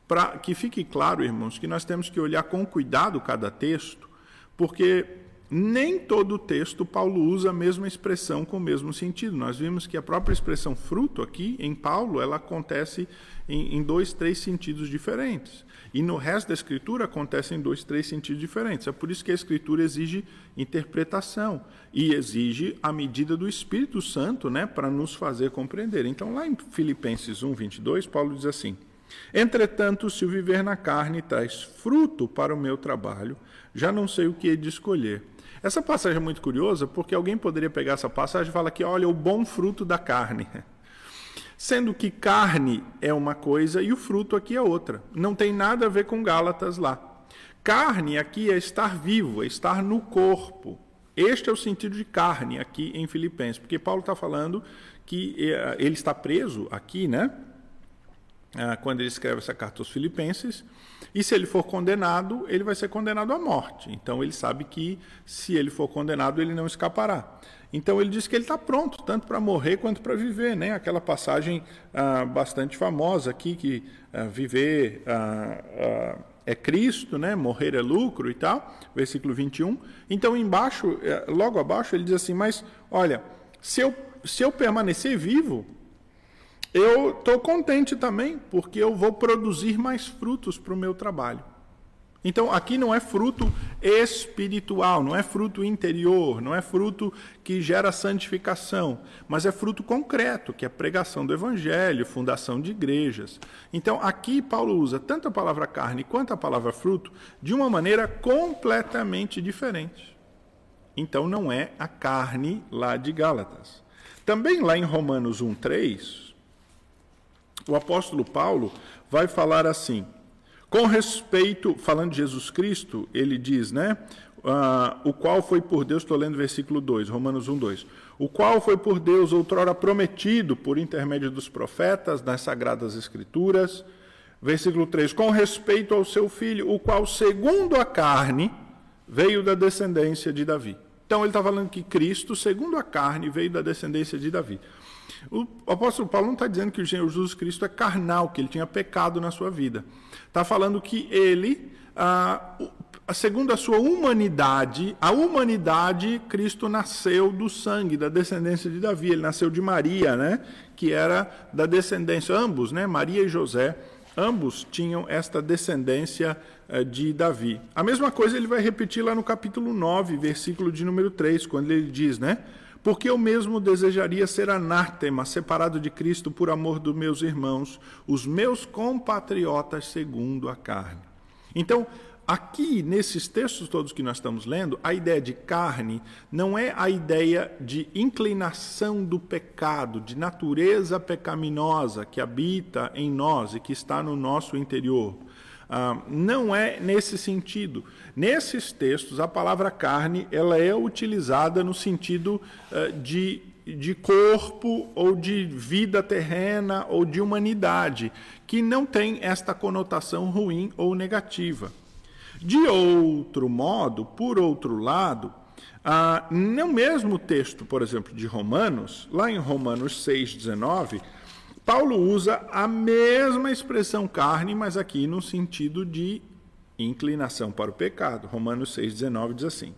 para que fique claro, irmãos, que nós temos que olhar com cuidado cada texto, porque nem todo texto Paulo usa a mesma expressão com o mesmo sentido. Nós vimos que a própria expressão fruto aqui, em Paulo, ela acontece em, em dois, três sentidos diferentes. E no resto da Escritura acontece em dois, três sentidos diferentes. É por isso que a Escritura exige interpretação e exige a medida do Espírito Santo né, para nos fazer compreender. Então, lá em Filipenses 1, 22, Paulo diz assim: Entretanto, se o viver na carne traz fruto para o meu trabalho, já não sei o que de escolher. Essa passagem é muito curiosa porque alguém poderia pegar essa passagem e falar que, olha, o bom fruto da carne. Sendo que carne é uma coisa e o fruto aqui é outra. Não tem nada a ver com Gálatas lá. Carne aqui é estar vivo, é estar no corpo. Este é o sentido de carne aqui em Filipenses, porque Paulo está falando que eh, ele está preso aqui, né? Ah, quando ele escreve essa carta aos Filipenses, e se ele for condenado, ele vai ser condenado à morte. Então ele sabe que se ele for condenado, ele não escapará. Então ele diz que ele está pronto, tanto para morrer quanto para viver. Né? Aquela passagem ah, bastante famosa aqui, que ah, viver ah, ah é Cristo, né? morrer é lucro e tal, versículo 21. Então, embaixo, eh, logo abaixo, ele diz assim: Mas olha, se eu, se eu permanecer vivo, eu estou contente também, porque eu vou produzir mais frutos para o meu trabalho. Então, aqui não é fruto espiritual, não é fruto interior, não é fruto que gera santificação, mas é fruto concreto, que é pregação do evangelho, fundação de igrejas. Então, aqui Paulo usa tanto a palavra carne quanto a palavra fruto de uma maneira completamente diferente. Então, não é a carne lá de Gálatas. Também lá em Romanos 1:3, o apóstolo Paulo vai falar assim: com respeito, falando de Jesus Cristo, ele diz, né? Uh, o qual foi por Deus, estou lendo versículo 2, Romanos 1, 2. O qual foi por Deus outrora prometido por intermédio dos profetas nas sagradas escrituras. Versículo 3: Com respeito ao seu filho, o qual, segundo a carne, veio da descendência de Davi. Então ele está falando que Cristo, segundo a carne, veio da descendência de Davi. O apóstolo Paulo não está dizendo que o Senhor Jesus Cristo é carnal, que ele tinha pecado na sua vida. Está falando que ele, ah, segundo a sua humanidade, a humanidade, Cristo nasceu do sangue, da descendência de Davi. Ele nasceu de Maria, né? que era da descendência, ambos, né? Maria e José, ambos tinham esta descendência eh, de Davi. A mesma coisa ele vai repetir lá no capítulo 9, versículo de número 3, quando ele diz, né? Porque eu mesmo desejaria ser anátema, separado de Cristo por amor dos meus irmãos, os meus compatriotas segundo a carne. Então, aqui nesses textos todos que nós estamos lendo, a ideia de carne não é a ideia de inclinação do pecado, de natureza pecaminosa que habita em nós e que está no nosso interior. Ah, não é nesse sentido. Nesses textos, a palavra carne ela é utilizada no sentido uh, de, de corpo ou de vida terrena ou de humanidade, que não tem esta conotação ruim ou negativa. De outro modo, por outro lado, ah, no mesmo texto, por exemplo, de Romanos, lá em Romanos 6,19, Paulo usa a mesma expressão carne, mas aqui no sentido de inclinação para o pecado. Romanos 6,19 diz assim: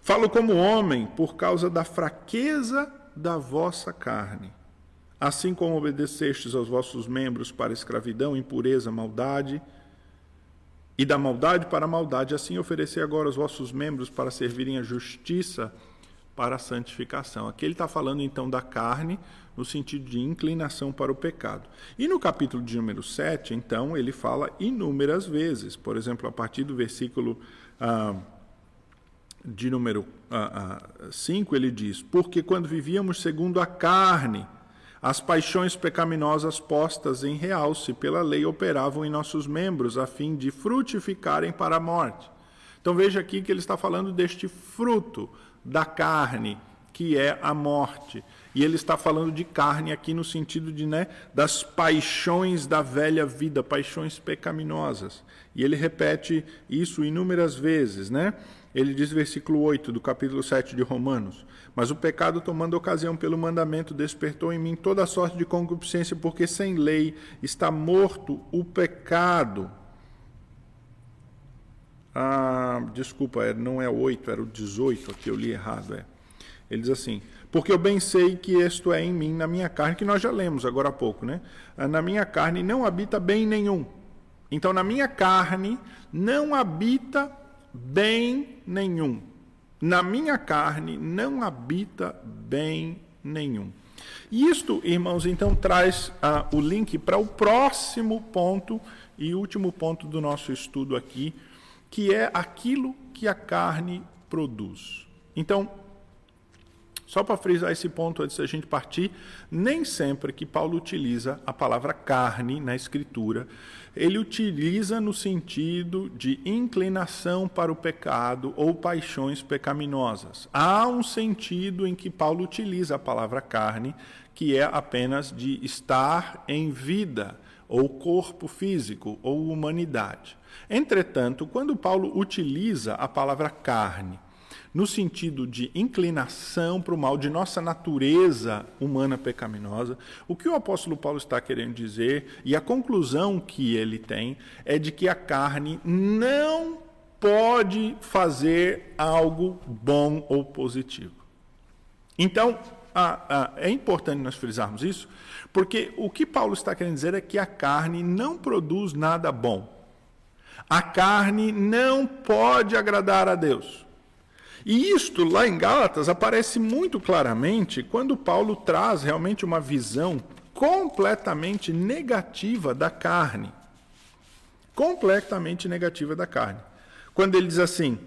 Falo como homem por causa da fraqueza da vossa carne. Assim como obedecestes aos vossos membros para escravidão, impureza, maldade, e da maldade para a maldade, assim oferecer agora os vossos membros para servirem a justiça para a santificação. Aqui ele está falando então da carne, no sentido de inclinação para o pecado. E no capítulo de número 7, então, ele fala inúmeras vezes. Por exemplo, a partir do versículo ah, de número 5, ah, ah, ele diz: Porque quando vivíamos segundo a carne, as paixões pecaminosas postas em realce pela lei operavam em nossos membros, a fim de frutificarem para a morte. Então veja aqui que ele está falando deste fruto da carne, que é a morte. E ele está falando de carne aqui no sentido de, né, das paixões da velha vida, paixões pecaminosas. E ele repete isso inúmeras vezes, né? Ele diz versículo 8 do capítulo 7 de Romanos: Mas o pecado, tomando ocasião pelo mandamento, despertou em mim toda sorte de concupiscência, porque sem lei está morto o pecado. Ah, desculpa, é, não é 8, era o 18 aqui, eu li errado. É. Ele diz assim: porque eu bem sei que isto é em mim, na minha carne, que nós já lemos agora há pouco, né? Ah, na minha carne não habita bem nenhum. Então, na minha carne não habita bem nenhum. Na minha carne não habita bem nenhum. E isto, irmãos, então traz ah, o link para o próximo ponto e último ponto do nosso estudo aqui, que é aquilo que a carne produz. Então, só para frisar esse ponto antes da gente partir, nem sempre que Paulo utiliza a palavra carne na Escritura, ele utiliza no sentido de inclinação para o pecado ou paixões pecaminosas. Há um sentido em que Paulo utiliza a palavra carne, que é apenas de estar em vida, ou corpo físico, ou humanidade. Entretanto, quando Paulo utiliza a palavra carne, no sentido de inclinação para o mal, de nossa natureza humana pecaminosa. O que o apóstolo Paulo está querendo dizer, e a conclusão que ele tem, é de que a carne não pode fazer algo bom ou positivo. Então, é importante nós frisarmos isso, porque o que Paulo está querendo dizer é que a carne não produz nada bom. A carne não pode agradar a Deus. E isto lá em Gálatas aparece muito claramente quando Paulo traz realmente uma visão completamente negativa da carne. Completamente negativa da carne. Quando ele diz assim,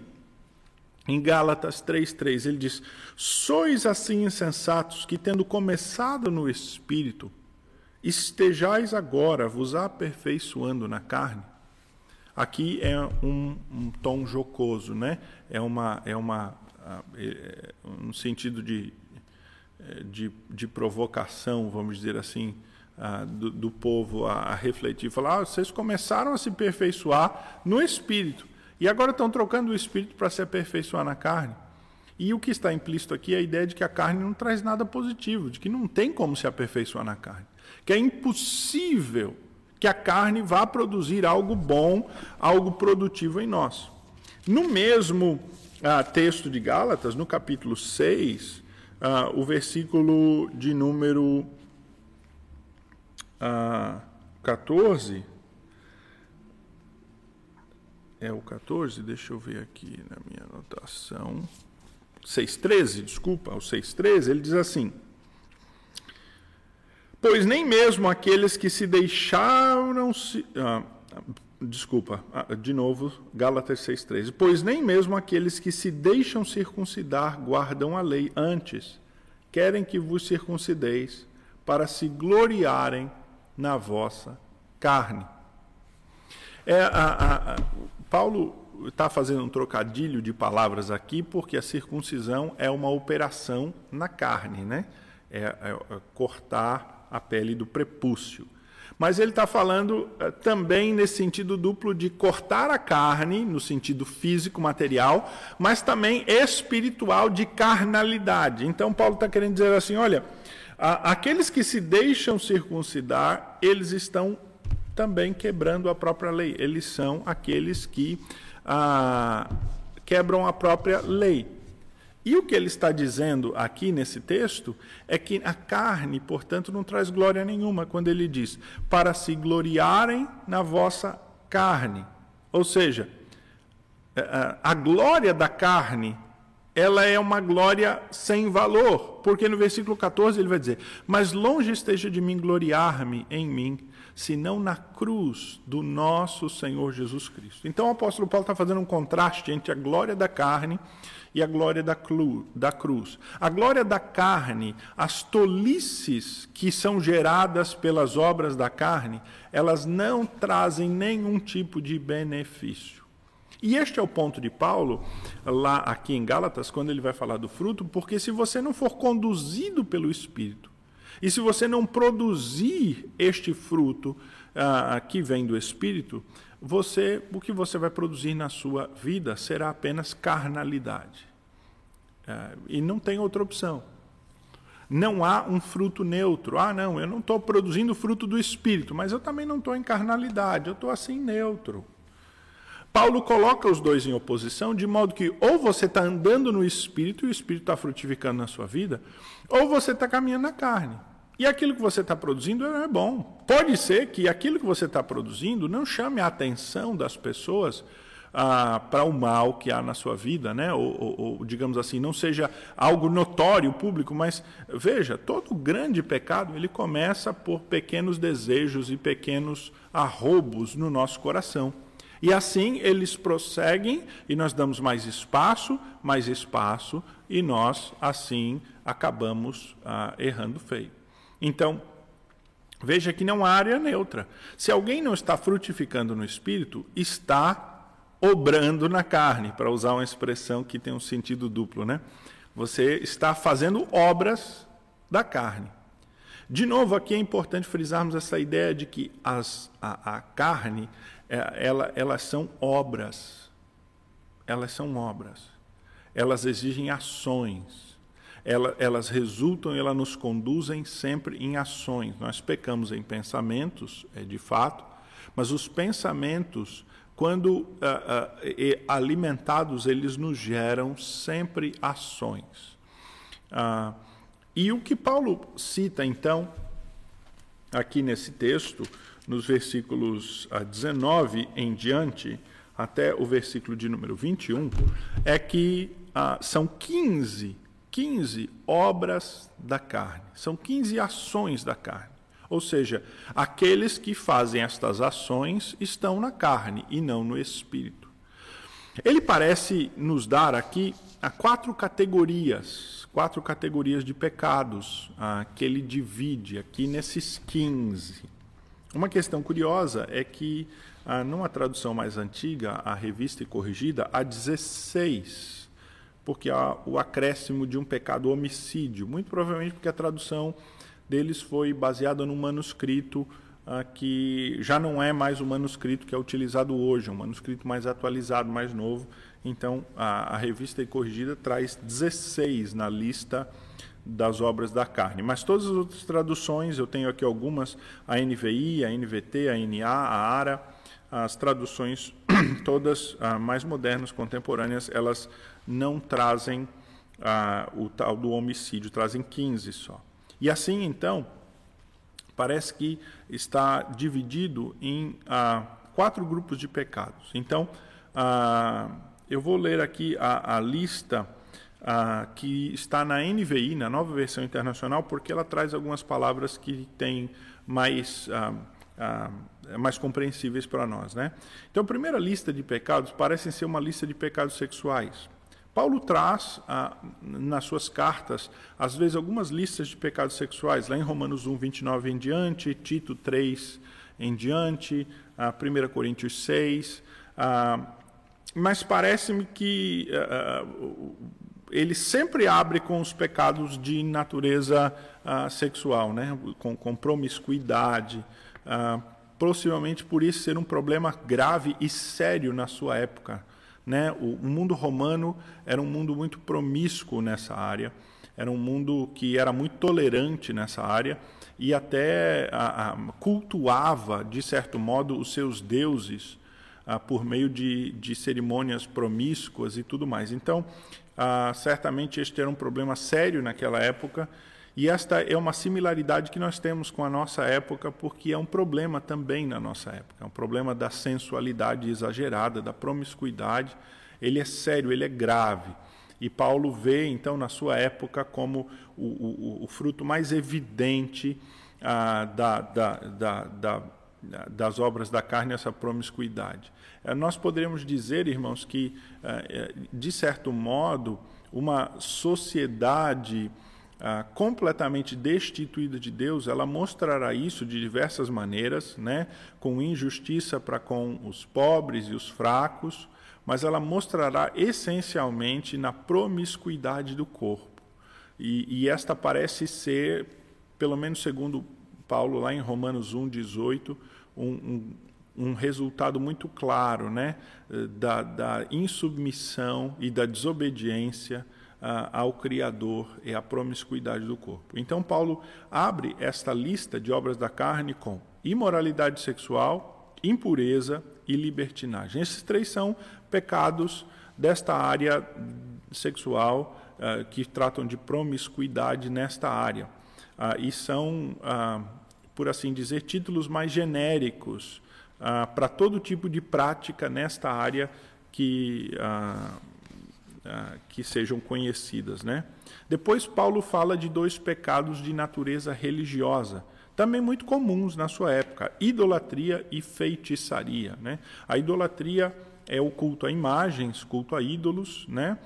em Gálatas 3,3, ele diz: Sois assim insensatos que, tendo começado no espírito, estejais agora vos aperfeiçoando na carne. Aqui é um, um tom jocoso, né? É uma, é uma, é, um sentido de, é, de, de provocação, vamos dizer assim, do, do, povo a, a refletir, falar: ah, vocês começaram a se aperfeiçoar no espírito e agora estão trocando o espírito para se aperfeiçoar na carne. E o que está implícito aqui é a ideia de que a carne não traz nada positivo, de que não tem como se aperfeiçoar na carne, que é impossível que a carne vá produzir algo bom, algo produtivo em nós. No mesmo ah, texto de Gálatas, no capítulo 6, ah, o versículo de número ah, 14. É o 14? Deixa eu ver aqui na minha anotação. 6,13, desculpa, o 6,13, ele diz assim. Pois nem mesmo aqueles que se deixaram se. Ah, desculpa, ah, de novo, Gálatas 6,13. Pois nem mesmo aqueles que se deixam circuncidar guardam a lei, antes querem que vos circuncideis para se gloriarem na vossa carne. É, a, a, Paulo está fazendo um trocadilho de palavras aqui, porque a circuncisão é uma operação na carne, né? é, é, é cortar a pele do prepúcio. Mas ele está falando uh, também nesse sentido duplo de cortar a carne, no sentido físico, material, mas também espiritual, de carnalidade. Então, Paulo está querendo dizer assim: olha, aqueles que se deixam circuncidar, eles estão também quebrando a própria lei. Eles são aqueles que ah, quebram a própria lei. E o que ele está dizendo aqui nesse texto é que a carne, portanto, não traz glória nenhuma quando ele diz para se gloriarem na vossa carne. Ou seja, é, é, a glória da carne, ela é uma glória sem valor, porque no versículo 14 ele vai dizer: Mas longe esteja de mim gloriar-me em mim, senão na cruz do nosso Senhor Jesus Cristo. Então o apóstolo Paulo está fazendo um contraste entre a glória da carne e a glória da, clu, da cruz. A glória da carne, as tolices que são geradas pelas obras da carne, elas não trazem nenhum tipo de benefício. E este é o ponto de Paulo, lá aqui em Gálatas, quando ele vai falar do fruto, porque se você não for conduzido pelo Espírito, e se você não produzir este fruto ah, que vem do Espírito, você, o que você vai produzir na sua vida será apenas carnalidade. É, e não tem outra opção. Não há um fruto neutro. Ah, não, eu não estou produzindo fruto do Espírito, mas eu também não estou em carnalidade, eu estou assim neutro. Paulo coloca os dois em oposição, de modo que ou você está andando no Espírito e o Espírito está frutificando na sua vida, ou você está caminhando na carne. E aquilo que você está produzindo é bom. Pode ser que aquilo que você está produzindo não chame a atenção das pessoas ah, para o mal que há na sua vida, né? Ou, ou, ou, digamos assim, não seja algo notório, público, mas veja, todo grande pecado ele começa por pequenos desejos e pequenos arrobos no nosso coração. E assim eles prosseguem e nós damos mais espaço, mais espaço, e nós assim acabamos ah, errando feio. Então, veja que não há área neutra. Se alguém não está frutificando no espírito, está obrando na carne, para usar uma expressão que tem um sentido duplo, né? Você está fazendo obras da carne. De novo, aqui é importante frisarmos essa ideia de que as, a, a carne, é, ela, elas são obras. Elas são obras. Elas exigem ações elas resultam, elas nos conduzem sempre em ações. Nós pecamos em pensamentos, é de fato, mas os pensamentos, quando uh, uh, alimentados, eles nos geram sempre ações. Uh, e o que Paulo cita, então, aqui nesse texto, nos versículos 19 em diante, até o versículo de número 21, é que ah, são 15, 15 obras da carne, são 15 ações da carne. Ou seja, aqueles que fazem estas ações estão na carne e não no espírito. Ele parece nos dar aqui a quatro categorias, quatro categorias de pecados ah, que ele divide aqui nesses 15. Uma questão curiosa é que, ah, numa tradução mais antiga, a revista e corrigida, há 16, porque há o acréscimo de um pecado homicídio, muito provavelmente porque a tradução deles foi baseada num manuscrito ah, que já não é mais o manuscrito que é utilizado hoje, é um manuscrito mais atualizado, mais novo. Então, a, a revista e corrigida traz 16 na lista das obras da carne. Mas todas as outras traduções, eu tenho aqui algumas, a NVI, a NVT, a NA, a ARA, as traduções todas ah, mais modernas, contemporâneas, elas não trazem ah, o tal do homicídio, trazem 15 só. E assim, então, parece que está dividido em ah, quatro grupos de pecados. Então, ah, eu vou ler aqui a, a lista ah, que está na NVI, na nova versão internacional, porque ela traz algumas palavras que têm mais, ah, ah, mais compreensíveis para nós. Né? Então, a primeira lista de pecados parece ser uma lista de pecados sexuais. Paulo traz ah, nas suas cartas, às vezes, algumas listas de pecados sexuais, lá em Romanos 1, 29 em diante, Tito 3 em diante, ah, 1 Coríntios 6. Ah, mas parece-me que ah, ah, ele sempre abre com os pecados de natureza ah, sexual, né? com, com promiscuidade. possivelmente por isso ser um problema grave e sério na sua época. Né? O, mundo romano era um mundo muito promíscuo nessa área, era um mundo que era muito tolerante nessa área e até a, a, cultuava, de certo modo, os seus deuses a, por meio de, de cerimônias promíscuas e tudo mais. Então, certamente este era um problema sério naquela época e esta é uma similaridade que nós temos com a nossa época, porque é um problema também na nossa época. É um problema da sensualidade exagerada, da promiscuidade. Ele é sério, ele é grave. E Paulo vê, então, na sua época, como o, o, o fruto mais evidente ah, da, da, da, das obras da carne, essa promiscuidade. Eh, nós poderíamos dizer, irmãos, que, eh, eh, de certo modo, uma sociedade ah, completamente destituída de Deus, ela mostrará isso de diversas maneiras, né? com injustiça para com os pobres e os fracos, mas ela mostrará essencialmente na promiscuidade do corpo. E, e esta parece ser, pelo menos segundo Paulo, lá em Romanos 1, 18, um, um, um resultado muito claro né? da, da insubmissão e da desobediência ao Criador e à promiscuidade do corpo. Então, Paulo abre esta lista de obras da carne com imoralidade sexual, impureza e libertinagem. Esses três são pecados desta área sexual uh, que tratam de promiscuidade nesta área. Uh, e são, uh, por assim dizer, títulos mais genéricos para todo tipo de prática nesta área que ah, que sejam conhecidas. Né? Depois, Paulo fala de dois pecados de natureza religiosa, também muito comuns na sua época: idolatria e feitiçaria. Né? A idolatria é o culto a imagens, culto a ídolos, né?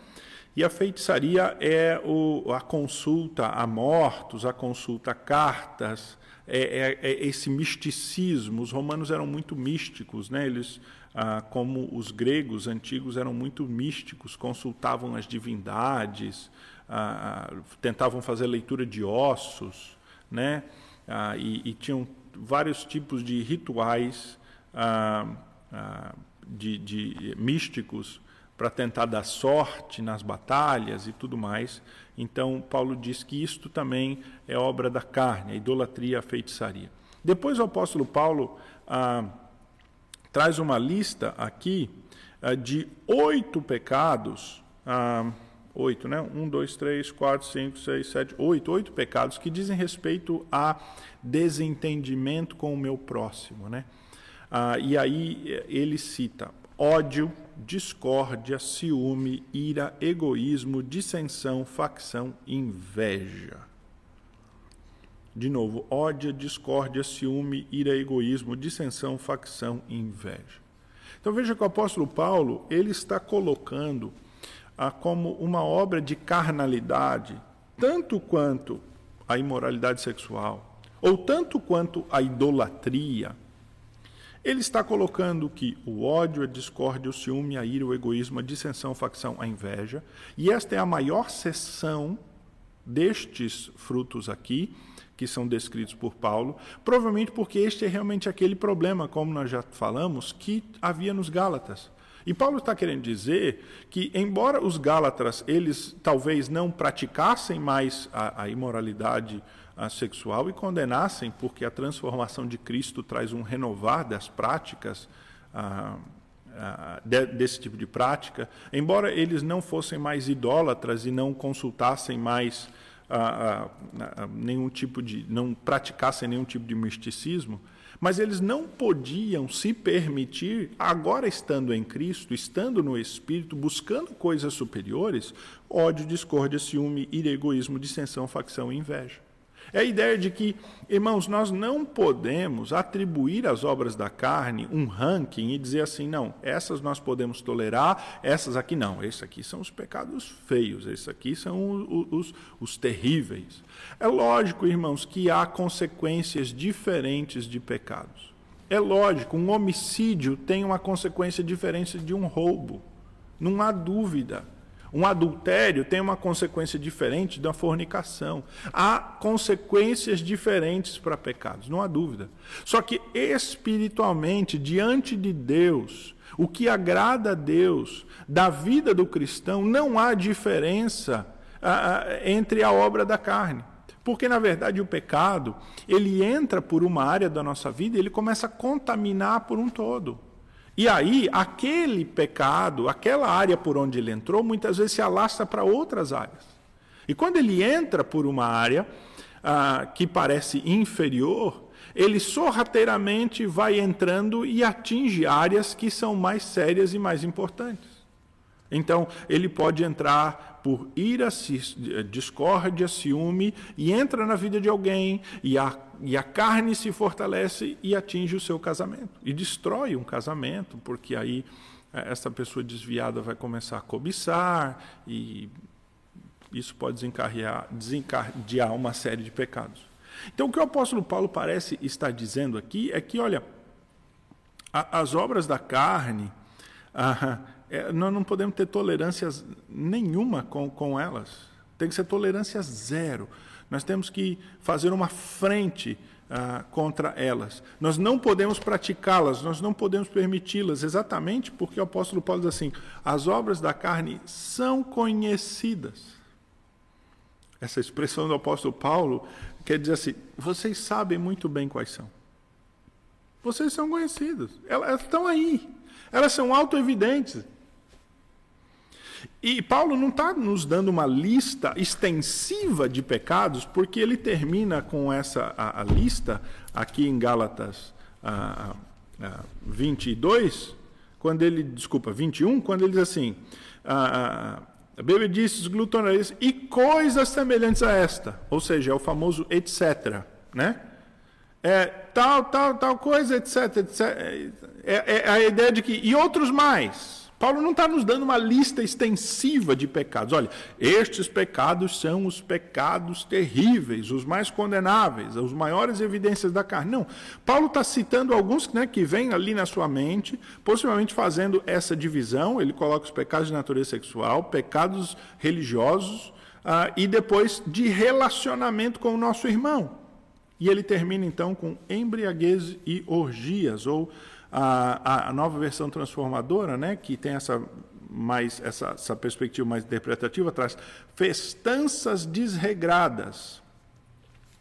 E a feitiçaria é o, a consulta a mortos, a consulta a cartas, é, é, é esse misticismo. Os romanos eram muito místicos, né? eles ah, como os gregos antigos eram muito místicos, consultavam as divindades, ah, tentavam fazer leitura de ossos, né? Ah, e, e, tinham vários tipos de rituais ah, ah, de, de místicos para tentar dar sorte nas batalhas e tudo mais. Então, Paulo diz que isto também é obra da carne, a idolatria, a feitiçaria. Depois, o apóstolo Paulo ah, traz uma lista aqui uh, de oito pecados uh, oito, né? Um, dois, três, quatro, cinco, seis, sete, oito, oito pecados que dizem respeito a desentendimento com o meu próximo, né? Ah, e aí ele cita ódio, discórdia, ciúme, ira, egoísmo, dissensão, facção, inveja. De novo, ódio, discórdia, ciúme, ira, egoísmo, dissensão, facção, inveja. Então veja que o apóstolo Paulo ele está colocando ah, como uma obra de carnalidade, tanto quanto a imoralidade sexual, ou tanto quanto a idolatria. Ele está colocando que o ódio, a discórdia, o ciúme, a ira, o egoísmo, a dissensão, a facção, a inveja, e esta é a maior seção destes frutos aqui, que são descritos por Paulo, provavelmente porque este é realmente aquele problema, como nós já falamos, que havia nos Gálatas. E Paulo está querendo dizer que, embora os Gálatas eles talvez não praticassem mais a, a imoralidade a sexual e condenassem, porque a transformação de Cristo traz um renovar das práticas, a, a, de, desse tipo de prática, embora eles não fossem mais idólatras e não consultassem mais nenhum tipo de. não praticassem nenhum tipo de misticismo, mas eles não podiam se permitir, agora estando em Cristo, estando no Espírito, buscando coisas superiores, ódio, discórdia, ciúme, egoísmo, dissensão, facção e inveja. É a ideia de que, irmãos, nós não podemos atribuir às obras da carne um ranking e dizer assim, não, essas nós podemos tolerar, essas aqui não. Esses aqui são os pecados feios, esses aqui são os, os, os terríveis. É lógico, irmãos, que há consequências diferentes de pecados. É lógico, um homicídio tem uma consequência diferente de um roubo. Não há dúvida. Um adultério tem uma consequência diferente da fornicação. Há consequências diferentes para pecados, não há dúvida. Só que espiritualmente, diante de Deus, o que agrada a Deus da vida do cristão, não há diferença ah, ah entre a obra da carne. Porque, na verdade, o pecado, ele entra por uma área da nossa vida e ele começa a contaminar por um todo. E aí, aquele pecado, aquela área por onde ele entrou, muitas vezes se alastra para outras áreas. E quando ele entra por uma área ah, que parece inferior, ele sorrateiramente vai entrando e atinge áreas que são mais sérias e mais importantes. Então, ele pode entrar por ira, discórdia, ciúme, e entra na vida de alguém, e a, e a carne se fortalece e atinge o seu casamento. E destrói um casamento, porque aí eh, essa pessoa desviada vai começar a cobiçar, e isso pode desencadear uma série de pecados. Então, o que o apóstolo Paulo parece estar dizendo aqui é que, olha, a, as obras da carne. Ah, é, nós não podemos ter tolerância nenhuma com, com elas. Tem que ser tolerância zero. Nós temos que fazer uma frente ah, contra elas. Nós não podemos praticá-las, nós não podemos permiti-las, exatamente porque o apóstolo Paulo diz assim: as obras da carne são conhecidas. Essa expressão do apóstolo Paulo quer dizer assim: vocês sabem muito bem quais são. Vocês são conhecidos, elas estão aí, elas são autoevidentes. E Paulo não está nos dando uma lista extensiva de pecados, porque ele termina com essa a, a lista aqui em Gálatas a, a, 22, quando ele, desculpa, 21, quando ele diz assim: a, bebedices, glutonarias e coisas semelhantes a esta, ou seja, é o famoso etc, né? É, tal, tal, tal coisa, etc, etc. É, é a ideia de que e outros mais. Paulo não está nos dando uma lista extensiva de pecados. Olha, estes pecados são os pecados terríveis, os mais condenáveis, as maiores evidências da carne. Não. Paulo está citando alguns né, que vêm ali na sua mente, possivelmente fazendo essa divisão. Ele coloca os pecados de natureza sexual, pecados religiosos ah, e depois de relacionamento com o nosso irmão. E ele termina então com embriaguez e orgias, ou a, a nova versão transformadora, né, que tem essa mais essa, essa perspectiva mais interpretativa, traz festanças desregradas.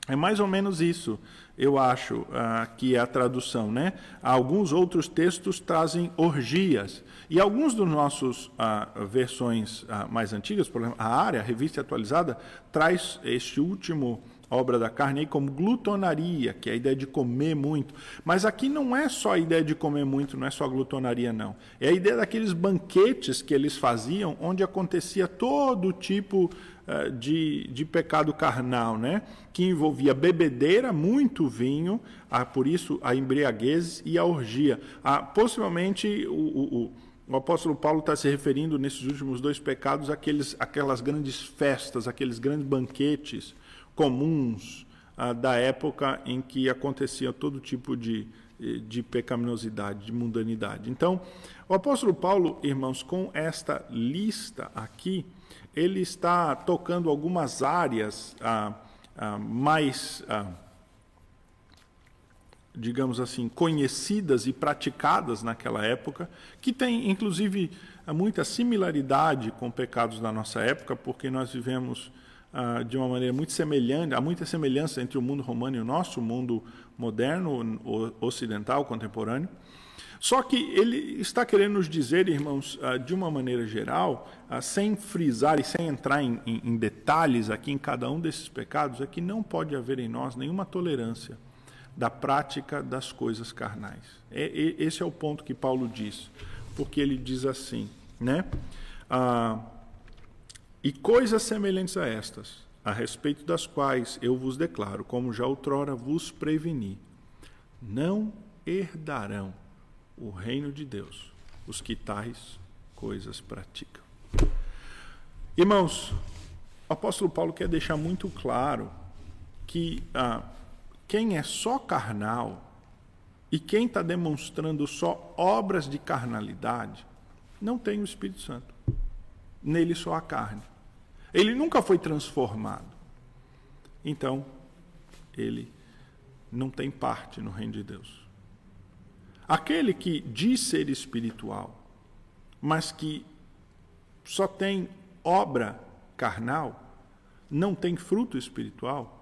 É mais ou menos isso, eu acho, que é a tradução, né? Alguns outros textos trazem orgias. E alguns dos nossos versões mais antigas, por exemplo, a área, a revista atualizada, traz este último obra da carne aí como glutonaria, que é a ideia de comer muito. Mas aqui não é só a ideia de comer muito, não é só a glutonaria, não. É a ideia daqueles banquetes que eles faziam, onde acontecia todo tipo uh, de, de pecado carnal, né? que envolvia bebedeira, muito vinho, ah, por isso a embriaguez e a orgia. Ah, possivelmente o, o, o apóstolo Paulo está se referindo nesses últimos dois pecados àqueles, àquelas grandes festas, aqueles grandes banquetes comuns ah, da época em que acontecia todo tipo de, de pecaminosidade, de mundanidade. Então, o apóstolo Paulo, irmãos, com esta lista aqui, ele está tocando algumas áreas ah, ah, mais, ah, digamos assim, conhecidas e praticadas naquela época, que tem, inclusive, muita similaridade com pecados da nossa época, porque nós vivemos ah, de uma maneira muito semelhante, há muita semelhança entre o mundo romano e o nosso mundo moderno, ocidental, contemporâneo. Só que ele está querendo nos dizer, irmãos, ah, de uma maneira geral, ah, sem frisar e sem entrar em, em, em, detalhes aqui em cada um desses pecados, é que não pode haver em nós nenhuma tolerância da prática das coisas carnais. É, é, esse é o ponto que Paulo diz, porque ele diz assim, né? Ah, e coisas semelhantes a estas, a respeito das quais eu vos declaro, como já outrora vos preveni, não herdarão o reino de Deus os que tais coisas praticam. Irmãos, o apóstolo Paulo quer deixar muito claro que ah, quem é só carnal e quem está demonstrando só obras de carnalidade não tem o Espírito Santo. Nele só a carne. Ele nunca foi transformado. Então, ele não tem parte no reino de Deus. Aquele que diz ser espiritual, mas que só tem obra carnal, não tem fruto espiritual,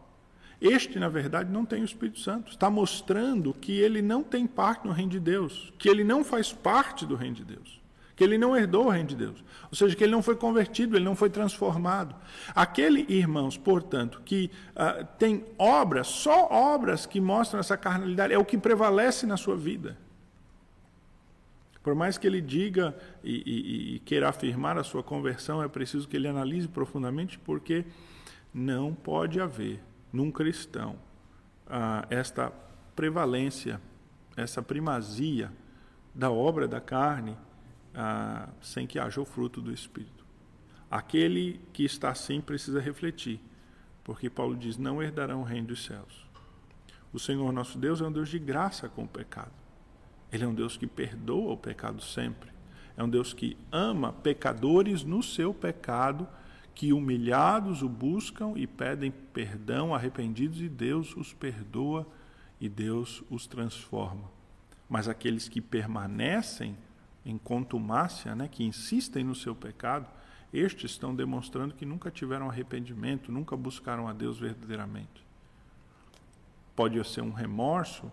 este, na verdade, não tem o Espírito Santo. Está mostrando que ele não tem parte no reino de Deus, que ele não faz parte do reino de Deus que ele não herdou o reino de Deus. Ou seja, que ele não foi convertido, ele não foi transformado. Aquele, irmãos, portanto, que uh, tem obras, só obras que mostram essa carnalidade, é o que prevalece na sua vida. Por mais que ele diga e, e, e queira afirmar a sua conversão, é preciso que ele analise profundamente, porque não pode haver num cristão uh, esta prevalência, essa primazia da obra da carne ah, sem que haja o fruto do Espírito. Aquele que está assim precisa refletir, porque Paulo diz: não herdarão o reino dos céus. O Senhor nosso Deus é um Deus de graça com o pecado. Ele é um Deus que perdoa o pecado sempre. É um Deus que ama pecadores no seu pecado, que humilhados o buscam e pedem perdão, arrependidos, e Deus os perdoa e Deus os transforma. Mas aqueles que permanecem em contumácia, né, que insistem no seu pecado, estes estão demonstrando que nunca tiveram arrependimento, nunca buscaram a Deus verdadeiramente. Pode ser um remorso,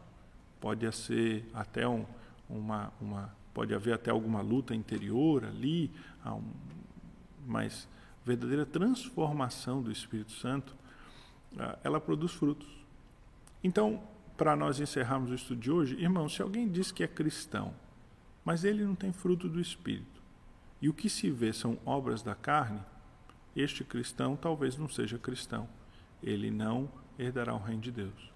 pode ser até um, uma, uma, pode haver até alguma luta interior ali, mas verdadeira transformação do Espírito Santo, ah, ela produz frutos. Então, para nós encerrarmos o estudo de hoje, irmão, se alguém diz que é cristão, mas ele não tem fruto do Espírito. E o que se vê são obras da carne, este cristão talvez não seja cristão. Ele não herdará o reino de Deus.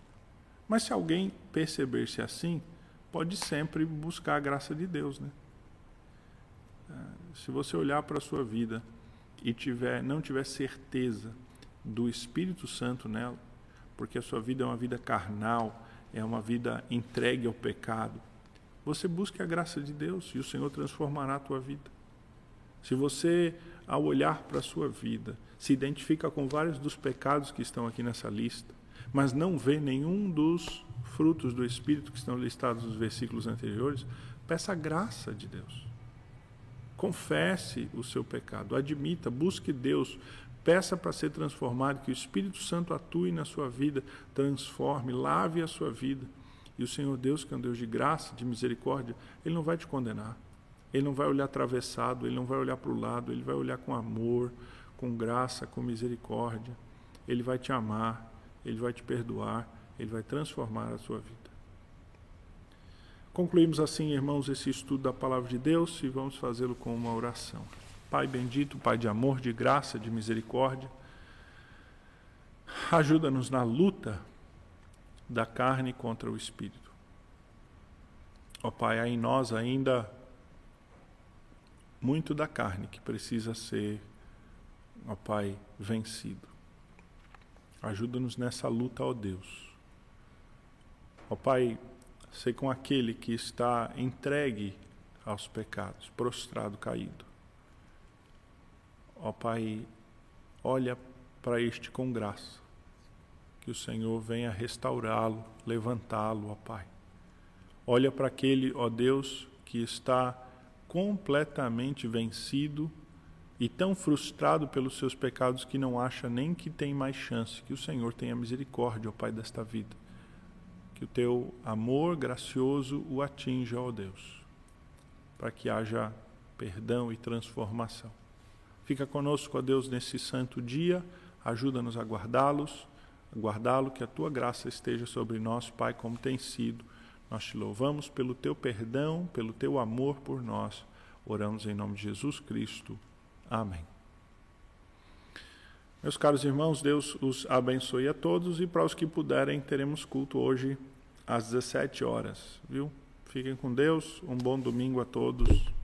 Mas se alguém perceber-se assim, pode sempre buscar a graça de Deus, né? Ah, se você olhar para a sua vida e tiver, não tiver certeza do Espírito Santo nela, porque a sua vida é uma vida carnal, é uma vida entregue ao pecado, você busque a graça de Deus e o Senhor transformará a tua vida. Se você, ao olhar para a sua vida, se identifica com vários dos pecados que estão aqui nessa lista, mas não vê nenhum dos frutos do Espírito que estão listados nos versículos anteriores, peça a graça de Deus. Confesse o seu pecado, admita, busque Deus, peça para ser transformado, que o Espírito Santo atue na sua vida, transforme, lave a sua vida. E o Senhor Deus, que é um Deus de graça, de misericórdia, Ele não vai te condenar. Ele não vai olhar atravessado, Ele não vai olhar para o lado, Ele vai olhar com amor, com graça, com misericórdia. Ele vai te amar, Ele vai te perdoar, Ele vai transformar a sua vida. Concluímos assim, irmãos, esse estudo da palavra de Deus e vamos fazê-lo com uma oração. Pai bendito, Pai de amor, de graça, de misericórdia, ajuda-nos na luta da carne contra o espírito. Ó Pai, há em nós ainda muito da carne que precisa ser, ó Pai, vencido. Ajuda-nos nessa luta, ó Deus. Ó Pai, sei com aquele que está entregue aos pecados, prostrado, caído. Ó Pai, olha para este com graça. Que o Senhor venha restaurá-lo, levantá-lo, ó Pai. Olha para aquele, ó Deus, que está completamente vencido e tão frustrado pelos seus pecados que não acha nem que tem mais chance. Que o Senhor tenha misericórdia, ó Pai, desta vida. Que o teu amor gracioso o atinja, ó Deus, para que haja perdão e transformação. Fica conosco, ó Deus, nesse santo dia, ajuda-nos a guardá-los, guardá-lo, que a tua graça esteja sobre nós, Pai, como tem sido. Nós te louvamos pelo teu perdão, pelo teu amor por nós. Oramos em nome de Jesus Cristo. Amém. Meus caros irmãos, Deus os abençoe a todos e para os que puderem, teremos culto hoje às 17 horas, viu? Fiquem com Deus, um bom domingo a todos.